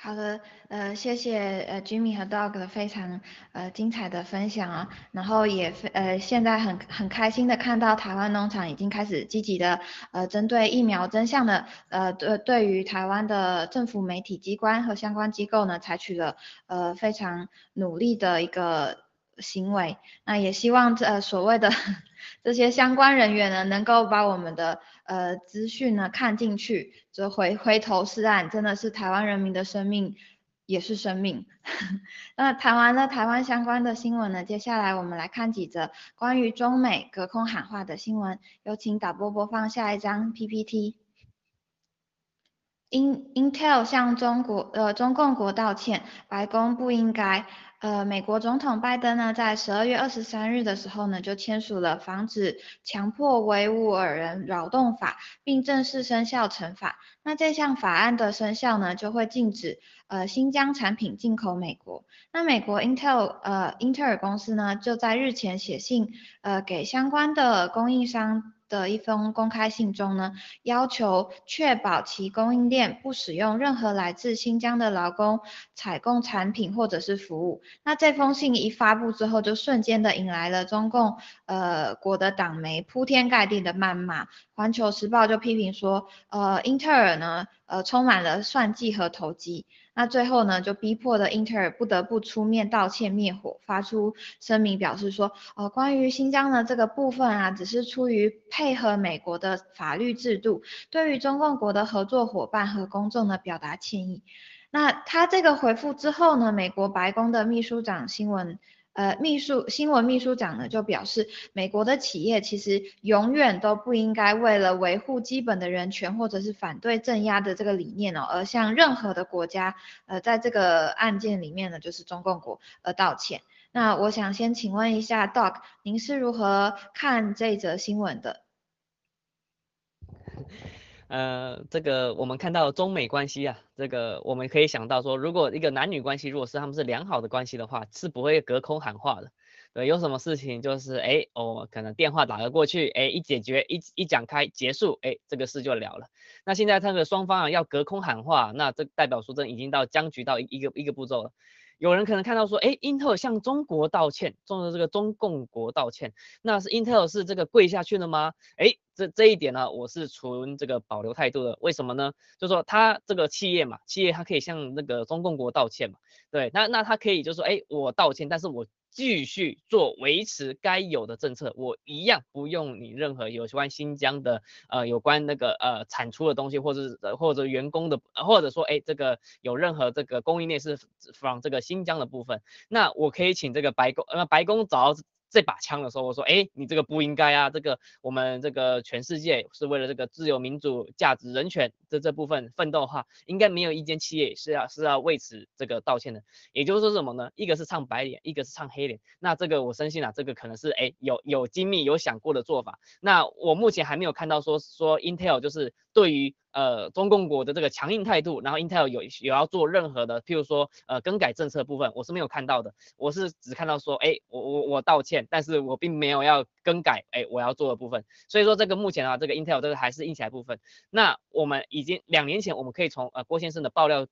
好的，呃，谢谢呃 Jimmy 和 Dog 的非常呃精彩的分享啊，然后也呃现在很很开心的看到台湾农场已经开始积极的呃针对疫苗真相的呃对对于台湾的政府媒体机关和相关机构呢采取了呃非常努力的一个行为，那也希望这呃所谓的 这些相关人员呢能够把我们的。呃，资讯呢看进去，就回回头是岸，真的是台湾人民的生命也是生命。那谈完了台湾相关的新闻呢，接下来我们来看几则关于中美隔空喊话的新闻。有请导播播放下一张 PPT。In Intel 向中国呃中共国道歉，白宫不应该。呃，美国总统拜登呢，在十二月二十三日的时候呢，就签署了防止强迫维吾尔人劳动法，并正式生效惩罚。那这项法案的生效呢，就会禁止呃新疆产品进口美国。那美国 Intel 呃英特尔公司呢，就在日前写信呃给相关的供应商。的一封公开信中呢，要求确保其供应链不使用任何来自新疆的劳工采购产品或者是服务。那这封信一发布之后，就瞬间的引来了中共呃国的党媒铺天盖地的谩骂。环球时报就批评说，呃，英特尔呢，呃，充满了算计和投机。那最后呢，就逼迫的英特尔不得不出面道歉灭火，发出声明表示说，呃，关于新疆的这个部分啊，只是出于配合美国的法律制度，对于中共国的合作伙伴和公众呢表达歉意。那他这个回复之后呢，美国白宫的秘书长新闻。呃，秘书新闻秘书长呢就表示，美国的企业其实永远都不应该为了维护基本的人权或者是反对镇压的这个理念哦，而向任何的国家，呃，在这个案件里面呢，就是中共国而道歉。那我想先请问一下 Doc，您是如何看这则新闻的？
呃，这个我们看到中美关系啊，这个我们可以想到说，如果一个男女关系如果是他们是良好的关系的话，是不会隔空喊话的。对，有什么事情就是哎，哦，可能电话打了过去，哎，一解决一一讲开结束，哎，这个事就了了。那现在他们双方啊要隔空喊话，那这代表说这已经到僵局到一个一个步骤了。有人可能看到说，哎英特尔向中国道歉，中的这个中共国道歉，那是 Intel 是这个跪下去了吗？哎，这这一点呢，我是存这个保留态度的。为什么呢？就说他这个企业嘛，企业它可以向那个中共国道歉嘛，对，那那他可以就说，哎，我道歉，但是我。继续做维持该有的政策，我一样不用你任何有关新疆的呃有关那个呃产出的东西，或者是或者员工的，或者说哎这个有任何这个供应链是 from 这个新疆的部分，那我可以请这个白宫呃白宫找。这把枪的时候，我说，哎，你这个不应该啊，这个我们这个全世界是为了这个自由、民主、价值、人权的这部分奋斗的话，应该没有一间企业是要是要为此这个道歉的。也就是说什么呢？一个是唱白脸，一个是唱黑脸。那这个我深信啊，这个可能是哎有有精密有想过的做法。那我目前还没有看到说说 Intel 就是对于。呃，中共国的这个强硬态度，然后 Intel 有有要做任何的，譬如说呃更改政策部分，我是没有看到的，我是只看到说，哎，我我我道歉，但是我并没有要更改，哎，我要做的部分。所以说这个目前啊，这个 Intel 这个还是硬起来部分。那我们已经两年前，我们可以从呃郭先生的爆料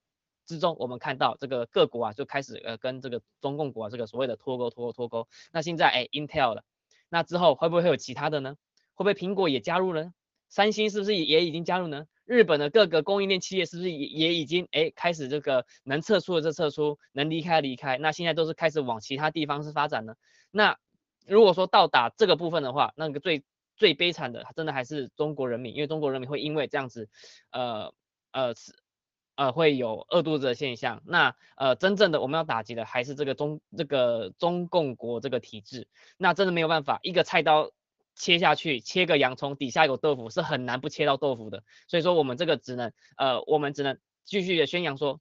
之中，我们看到这个各国啊就开始呃跟这个中共国啊这个所谓的脱钩脱钩脱钩。那现在哎 Intel 了，那之后会不会有其他的呢？会不会苹果也加入了？三星是不是也已经加入呢？日本的各个供应链企业是不是也也已经哎开始这个能撤出的就撤出，能离开离开，那现在都是开始往其他地方是发展呢？那如果说到达这个部分的话，那个最最悲惨的，真的还是中国人民，因为中国人民会因为这样子，呃呃呃会有饿肚子的现象。那呃真正的我们要打击的还是这个中这个中共国这个体制，那真的没有办法，一个菜刀。切下去，切个洋葱，底下有豆腐，是很难不切到豆腐的。所以说，我们这个只能，呃，我们只能继续的宣扬说，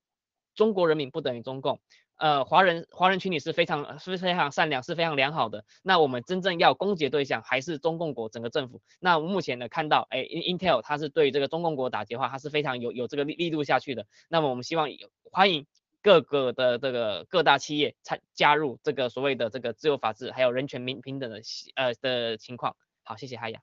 中国人民不等于中共，呃，华人华人群体是非常是非常善良，是非常良好的。那我们真正要攻击对象还是中共国整个政府。那目前呢，看到，哎，Intel 它是对这个中共国打击的话，它是非常有有这个力力度下去的。那么我们希望欢迎各个的这个各大企业参加入这个所谓的这个自由法治还有人权民平等的呃的情况。好，谢谢海雅。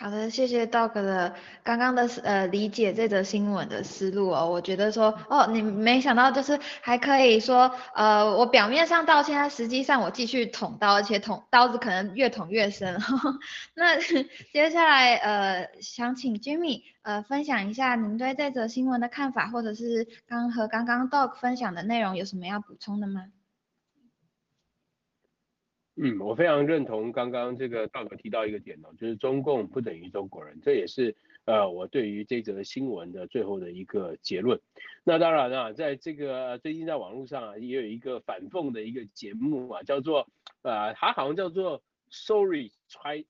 好的，谢谢 Dog 的刚刚的呃理解这则新闻的思路哦。我觉得说哦，你没想到就是还可以说呃，我表面上道歉，但实际上我继续捅刀，而且捅刀子可能越捅越深。那接下来呃，想请 Jimmy 呃分享一下您对这则新闻的看法，或者是刚和刚刚 Dog 分享的内容有什么要补充的吗？
嗯，我非常认同刚刚这个道哥提到一个点哦，就是中共不等于中国人，这也是呃我对于这则新闻的最后的一个结论。那当然了，在这个最近在网络上啊，也有一个反讽的一个节目啊，叫做呃，它好像叫做 Sorry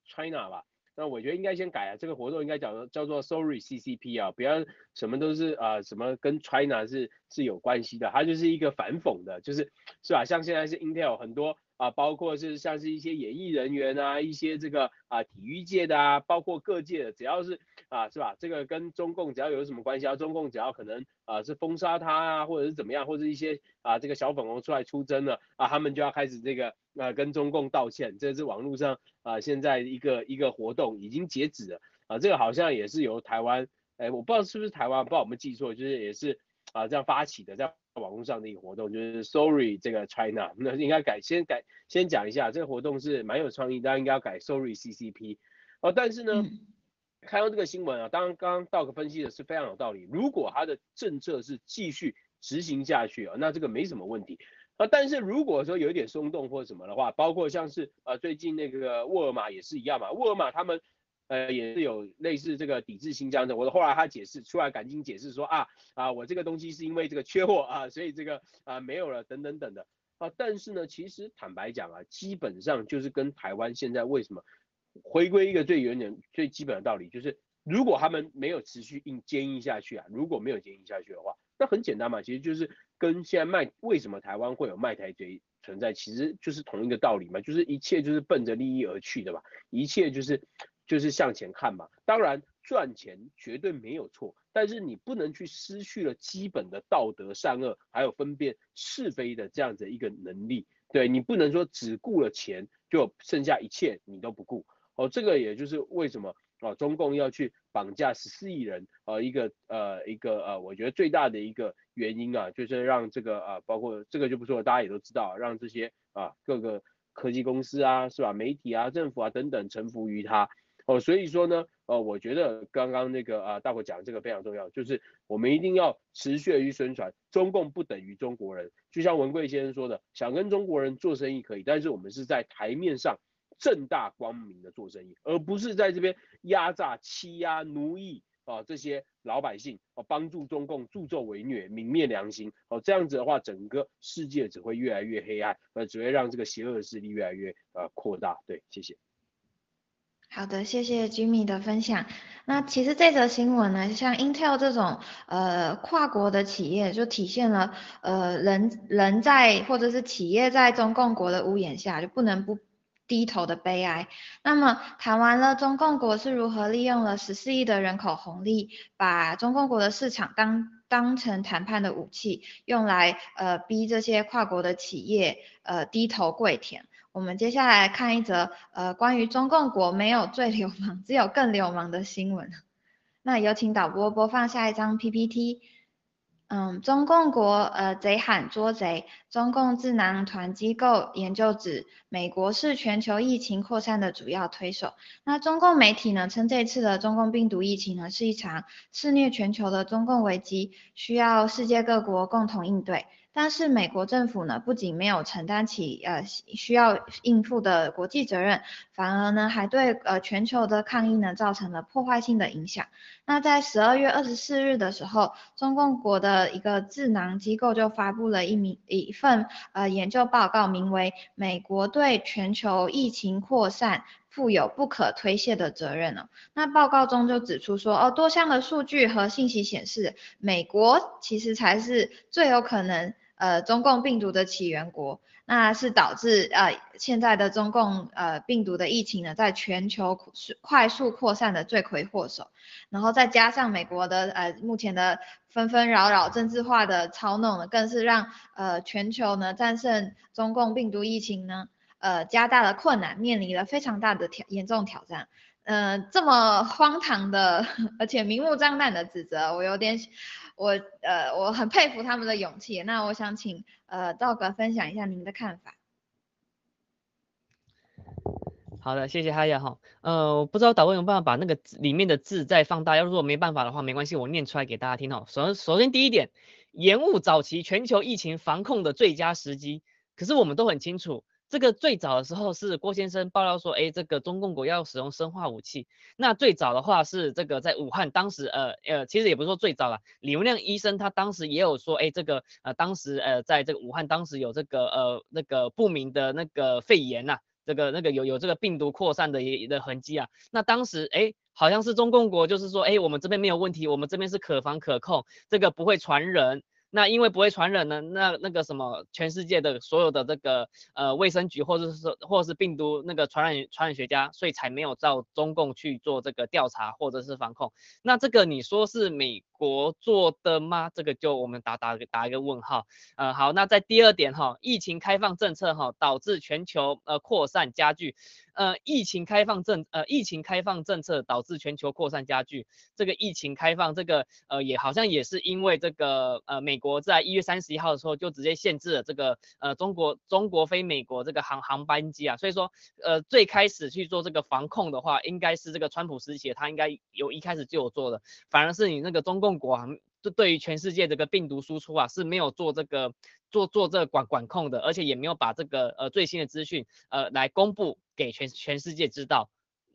China 吧。那我觉得应该先改啊，这个活动应该叫叫做 Sorry CCP 啊，不要什么都是啊什么跟 China 是是有关系的，它就是一个反讽的，就是是吧？像现在是 Intel 很多。啊，包括是像是一些演艺人员啊，一些这个啊体育界的啊，包括各界的，只要是啊是吧？这个跟中共只要有什么关系啊，中共只要可能啊是封杀他啊，或者是怎么样，或者一些啊这个小粉红出来出征了啊，他们就要开始这个啊跟中共道歉，这是网络上啊现在一个一个活动已经截止了啊，这个好像也是由台湾，哎我不知道是不是台湾，不知道我们记错，就是也是啊这样发起的在。网络上的一个活动就是 Sorry 这个 China，那应该改先改先讲一下，这个活动是蛮有创意，大家应该要改 Sorry CCP 哦。但是呢，看到这个新闻啊，当然刚刚道哥分析的是非常有道理。如果他的政策是继续执行下去啊，那这个没什么问题啊。但是如果说有一点松动或什么的话，包括像是呃最近那个沃尔玛也是一样嘛，沃尔玛他们呃也是有类似这个抵制新疆的。我后来他解释出来，赶紧解释说啊啊，我这个东西是因为这个缺货啊，所以这个啊没有了等等等的啊。但是呢，其实坦白讲啊，基本上就是跟台湾现在为什么回归一个最原点、最基本的道理，就是如果他们没有持续硬坚硬下去啊，如果没有坚硬下去的话，那很简单嘛，其实就是跟现在卖为什么台湾会有卖台贼存在，其实就是同一个道理嘛，就是一切就是奔着利益而去的嘛，一切就是就是向前看嘛。当然赚钱绝对没有错，但是你不能去失去了基本的道德善恶，还有分辨是非的这样子一个能力。对你不能说只顾了钱，就剩下一切你都不顾。哦，这个也就是为什么。啊，中共要去绑架十四亿人，呃，一个呃一个呃，我觉得最大的一个原因啊，就是让这个啊，包括这个就不说了，大家也都知道，让这些啊各个科技公司啊，是吧，媒体啊、政府啊等等臣服于他。哦，所以说呢，呃，我觉得刚刚那个啊，大伙讲这个非常重要，就是我们一定要持续的去宣传，中共不等于中国人。就像文贵先生说的，想跟中国人做生意可以，但是我们是在台面上。正大光明的做生意，而不是在这边压榨、欺压、奴役啊这些老百姓，啊帮助中共助纣为虐、泯灭良心，哦这样子的话，整个世界只会越来越黑暗，呃只会让这个邪恶势力越来越呃扩大。对，谢谢。
好的，谢谢 Jimmy 的分享。那其实这则新闻呢，像 Intel 这种呃跨国的企业，就体现了呃人人在或者是企业在中共国的屋檐下，就不能不。低头的悲哀。那么谈完了中共国是如何利用了十四亿的人口红利，把中共国的市场当当成谈判的武器，用来呃逼这些跨国的企业呃低头跪舔。我们接下来看一则呃关于中共国没有最流氓，只有更流氓的新闻。那有请导播播放下一张 PPT。嗯，中共国呃贼喊捉贼，中共智囊团机构研究指，美国是全球疫情扩散的主要推手。那中共媒体呢称这次的中共病毒疫情呢是一场肆虐全球的中共危机，需要世界各国共同应对。但是美国政府呢，不仅没有承担起呃需要应付的国际责任，反而呢还对呃全球的抗疫呢造成了破坏性的影响。那在十二月二十四日的时候，中共国的一个智囊机构就发布了一名一份呃研究报告，名为《美国对全球疫情扩散负有不可推卸的责任》呢。那报告中就指出说，哦，多项的数据和信息显示，美国其实才是最有可能。呃，中共病毒的起源国，那是导致呃现在的中共呃病毒的疫情呢，在全球快速扩散的罪魁祸首。然后再加上美国的呃目前的纷纷扰扰、政治化的操弄呢，更是让呃全球呢战胜中共病毒疫情呢，呃加大了困难，面临了非常大的挑严重挑战。嗯，这么荒唐的，而且明目张胆的指责，我有点。我呃，我很佩服他们的勇气。那我想请呃道哥分享一下您的看法。
好的，谢谢哈亚哈。呃，我不知道导播有没有办法把那个里面的字再放大。要如果没办法的话，没关系，我念出来给大家听哈。首首先第一点，延误早期全球疫情防控的最佳时机。可是我们都很清楚。这个最早的时候是郭先生爆料说，哎，这个中共国要使用生化武器。那最早的话是这个在武汉，当时呃呃，其实也不是说最早了，李文亮医生他当时也有说，哎，这个呃当时呃在这个武汉当时有这个呃那个不明的那个肺炎呐，这个那个有有这个病毒扩散的的痕迹啊。那当时哎好像是中共国就是说，哎我们这边没有问题，我们这边是可防可控，这个不会传人。那因为不会传染呢，那那个什么，全世界的所有的这个呃卫生局或者是说或者是病毒那个传染传染学家，所以才没有到中共去做这个调查或者是防控。那这个你说是美国做的吗？这个就我们打打打一个问号。呃好，那在第二点哈，疫情开放政策哈导致全球呃扩散加剧。呃，疫情开放政呃，疫情开放政策导致全球扩散加剧。这个疫情开放，这个呃，也好像也是因为这个呃，美国在一月三十一号的时候就直接限制了这个呃，中国中国飞美国这个航航班机啊。所以说呃，最开始去做这个防控的话，应该是这个川普时期他应该有一开始就有做的，反而是你那个中共国啊，就对于全世界这个病毒输出啊是没有做这个做做这个管管控的，而且也没有把这个呃最新的资讯呃来公布。给全全世界知道，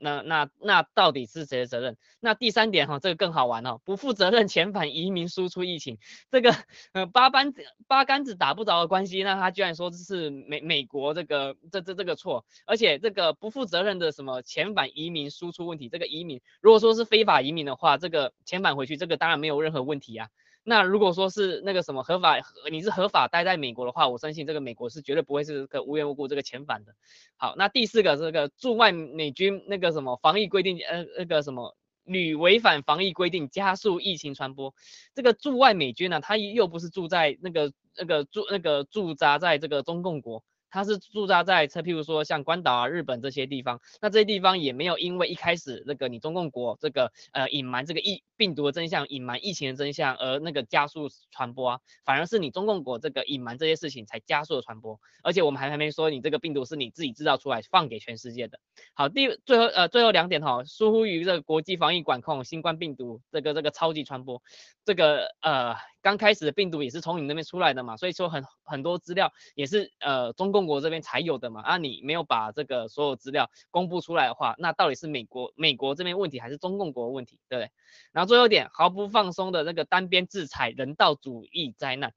那那那到底是谁的责任？那第三点哈，这个更好玩哦，不负责任遣返移民输出疫情，这个呃八竿子八竿子打不着的关系，那他居然说这是美美国这个这这这个错，而且这个不负责任的什么遣返移民输出问题，这个移民如果说是非法移民的话，这个遣返回去这个当然没有任何问题啊。那如果说是那个什么合法，你是合法待在美国的话，我相信这个美国是绝对不会是个无缘无故这个遣返的。好，那第四个这个驻外美军那个什么防疫规定，呃，那个什么女违反防疫规定，加速疫情传播。这个驻外美军呢，他又不是住在那个那个驻那个驻扎在这个中共国。它是驻扎在，譬如说像关岛啊、日本这些地方，那这些地方也没有因为一开始那个你中共国这个呃隐瞒这个疫病毒的真相、隐瞒疫情的真相而那个加速传播啊，反而是你中共国这个隐瞒这些事情才加速了传播，而且我们还还没说你这个病毒是你自己制造出来放给全世界的。好，第最后呃最后两点哈，疏忽于这个国际防疫管控，新冠病毒这个这个超级传播，这个呃。刚开始的病毒也是从你那边出来的嘛，所以说很很多资料也是呃中共国这边才有的嘛，啊你没有把这个所有资料公布出来的话，那到底是美国美国这边问题还是中共国问题，对不对？然后最后一点，毫不放松的那个单边制裁人道主义灾难，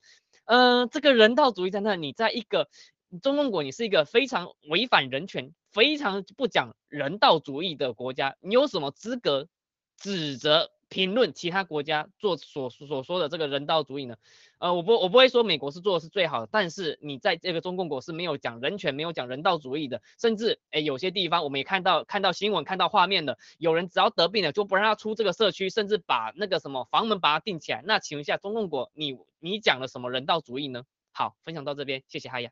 呃这个人道主义灾难，你在一个中共国，你是一个非常违反人权、非常不讲人道主义的国家，你有什么资格指责？评论其他国家做所所说的这个人道主义呢？呃，我不我不会说美国是做的是最好的，但是你在这个中共国是没有讲人权，没有讲人道主义的，甚至诶有些地方我们也看到看到新闻看到画面的，有人只要得病了就不让他出这个社区，甚至把那个什么房门把它钉起来。那请问一下中共国，你你讲了什么人道主义呢？好，分享到这边，谢谢哈雅。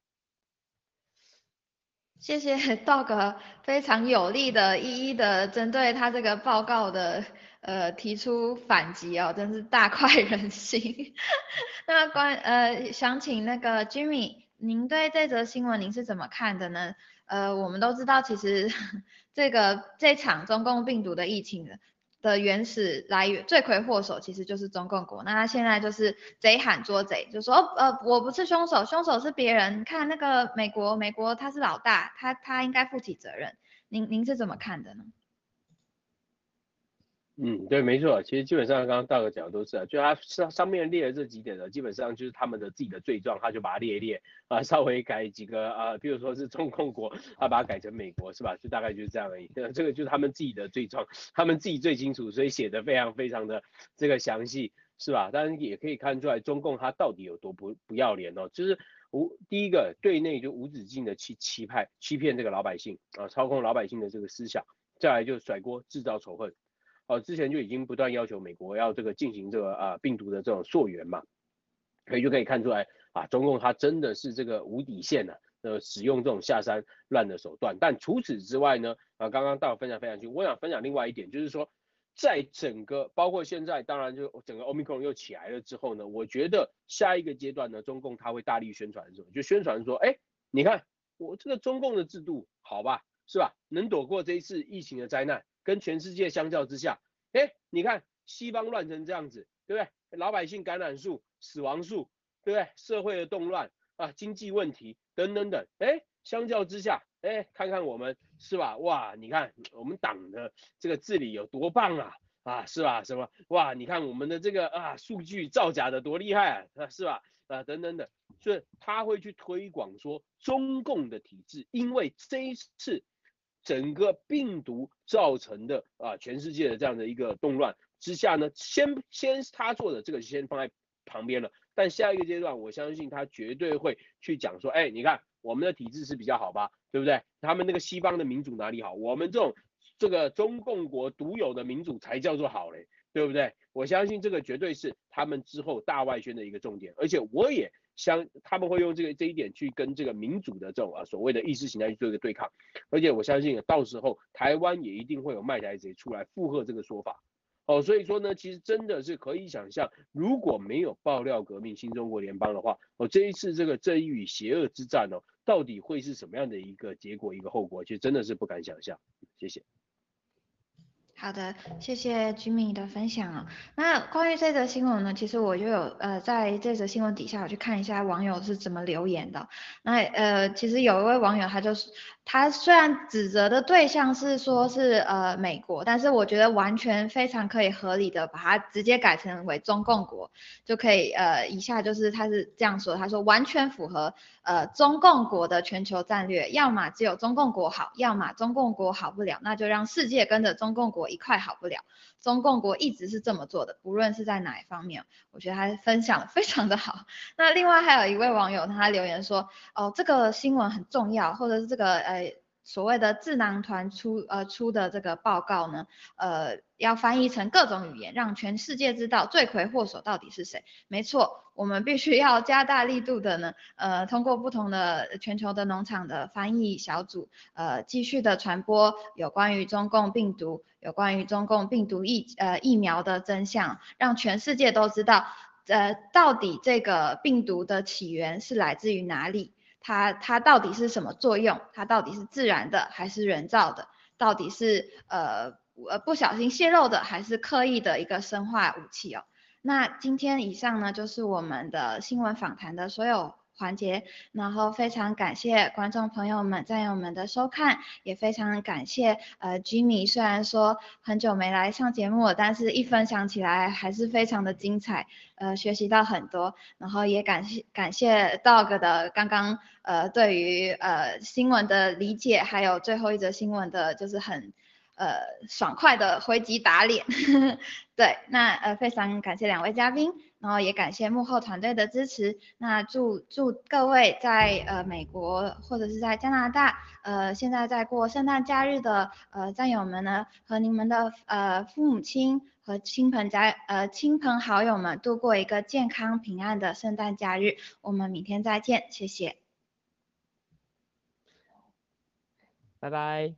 谢谢 Dog 非常有力的一一的针对他这个报告的。呃，提出反击哦，真是大快 人心。那关呃，想请那个 Jimmy，您对这则新闻您是怎么看的呢？呃，我们都知道，其实 这个这场中共病毒的疫情的原始来源，罪魁祸首其实就是中共国。那他现在就是贼喊捉贼，就说呃，我不是凶手，凶手是别人。看那个美国，美国他是老大，他他应该负起责任。您您是怎么看的呢？
嗯，对，没错，其实基本上刚刚大哥讲的都是啊，就他上上面列的这几点呢，基本上就是他们的自己的罪状，他就把它列一列啊，稍微改几个啊，比如说是中控国，他把它改成美国是吧？就大概就是这样而已。这个就是他们自己的罪状，他们自己最清楚，所以写的非常非常的这个详细是吧？当然也可以看出来中共他到底有多不不要脸哦，就是无第一个对内就无止境的去欺派欺骗这个老百姓啊，操控老百姓的这个思想，再来就甩锅制造仇恨。哦，之前就已经不断要求美国要这个进行这个啊病毒的这种溯源嘛，所以就可以看出来啊，中共它真的是这个无底线的，呃，使用这种下山乱的手段。但除此之外呢，啊，刚刚到分享分享去，我想分享另外一点，就是说，在整个包括现在，当然就整个 Omicron 又起来了之后呢，我觉得下一个阶段呢，中共他会大力宣传什么？就宣传说，哎，你看我这个中共的制度好吧，是吧？能躲过这一次疫情的灾难。跟全世界相较之下，哎，你看西方乱成这样子，对不对？老百姓感染数、死亡数，对不对？社会的动乱啊，经济问题等等等，哎，相较之下，哎，看看我们是吧？哇，你看我们党的这个治理有多棒啊，啊，是吧？什么？哇，你看我们的这个啊，数据造假的多厉害啊，是吧？啊，等等等，所以他会去推广说中共的体制，因为这一次。整个病毒造成的啊，全世界的这样的一个动乱之下呢，先先他做的这个先放在旁边了。但下一个阶段，我相信他绝对会去讲说，哎，你看我们的体制是比较好吧，对不对？他们那个西方的民主哪里好？我们这种这个中共国独有的民主才叫做好嘞，对不对？我相信这个绝对是他们之后大外宣的一个重点，而且我也。相他们会用这个这一点去跟这个民主的这种啊所谓的意识形态去做一个对抗，而且我相信到时候台湾也一定会有卖台贼出来附和这个说法哦，所以说呢，其实真的是可以想象，如果没有爆料革命新中国联邦的话，哦这一次这个正义与邪恶之战哦，到底会是什么样的一个结果一个后果，其实真的是不敢想象。谢谢。
好的，谢谢 Jimmy 的分享哦。那关于这则新闻呢，其实我就有呃在这则新闻底下我去看一下网友是怎么留言的。那呃其实有一位网友他就是他虽然指责的对象是说是呃美国，但是我觉得完全非常可以合理的把它直接改成为中共国就可以呃以下就是他是这样说，他说完全符合呃中共国的全球战略，要么只有中共国好，要么中共国好不了，那就让世界跟着中共国。一块好不了，中共国一直是这么做的，不论是在哪一方面，我觉得他分享的非常的好。那另外还有一位网友他留言说，哦，这个新闻很重要，或者是这个呃。所谓的智囊团出呃出的这个报告呢，呃要翻译成各种语言，让全世界知道罪魁祸首到底是谁。没错，我们必须要加大力度的呢，呃通过不同的全球的农场的翻译小组，呃继续的传播有关于中共病毒、有关于中共病毒疫呃疫苗的真相，让全世界都知道，呃到底这个病毒的起源是来自于哪里。它它到底是什么作用？它到底是自然的还是人造的？到底是呃呃不小心泄露的还是刻意的一个生化武器哦？那今天以上呢就是我们的新闻访谈的所有。环节，然后非常感谢观众朋友们、战友们的收看，也非常感谢呃 Jimmy，虽然说很久没来上节目，但是一分享起来还是非常的精彩，呃，学习到很多，然后也感谢感谢 Dog 的刚刚呃对于呃新闻的理解，还有最后一则新闻的就是很。呃，爽快的回击打脸，对，那呃非常感谢两位嘉宾，然后也感谢幕后团队的支持，那祝祝各位在呃美国或者是在加拿大，呃现在在过圣诞假日的呃战友们呢，和你们的呃父母亲和亲朋家呃亲朋好友们度过一个健康平安的圣诞假日，我们明天再见，谢谢，
拜拜。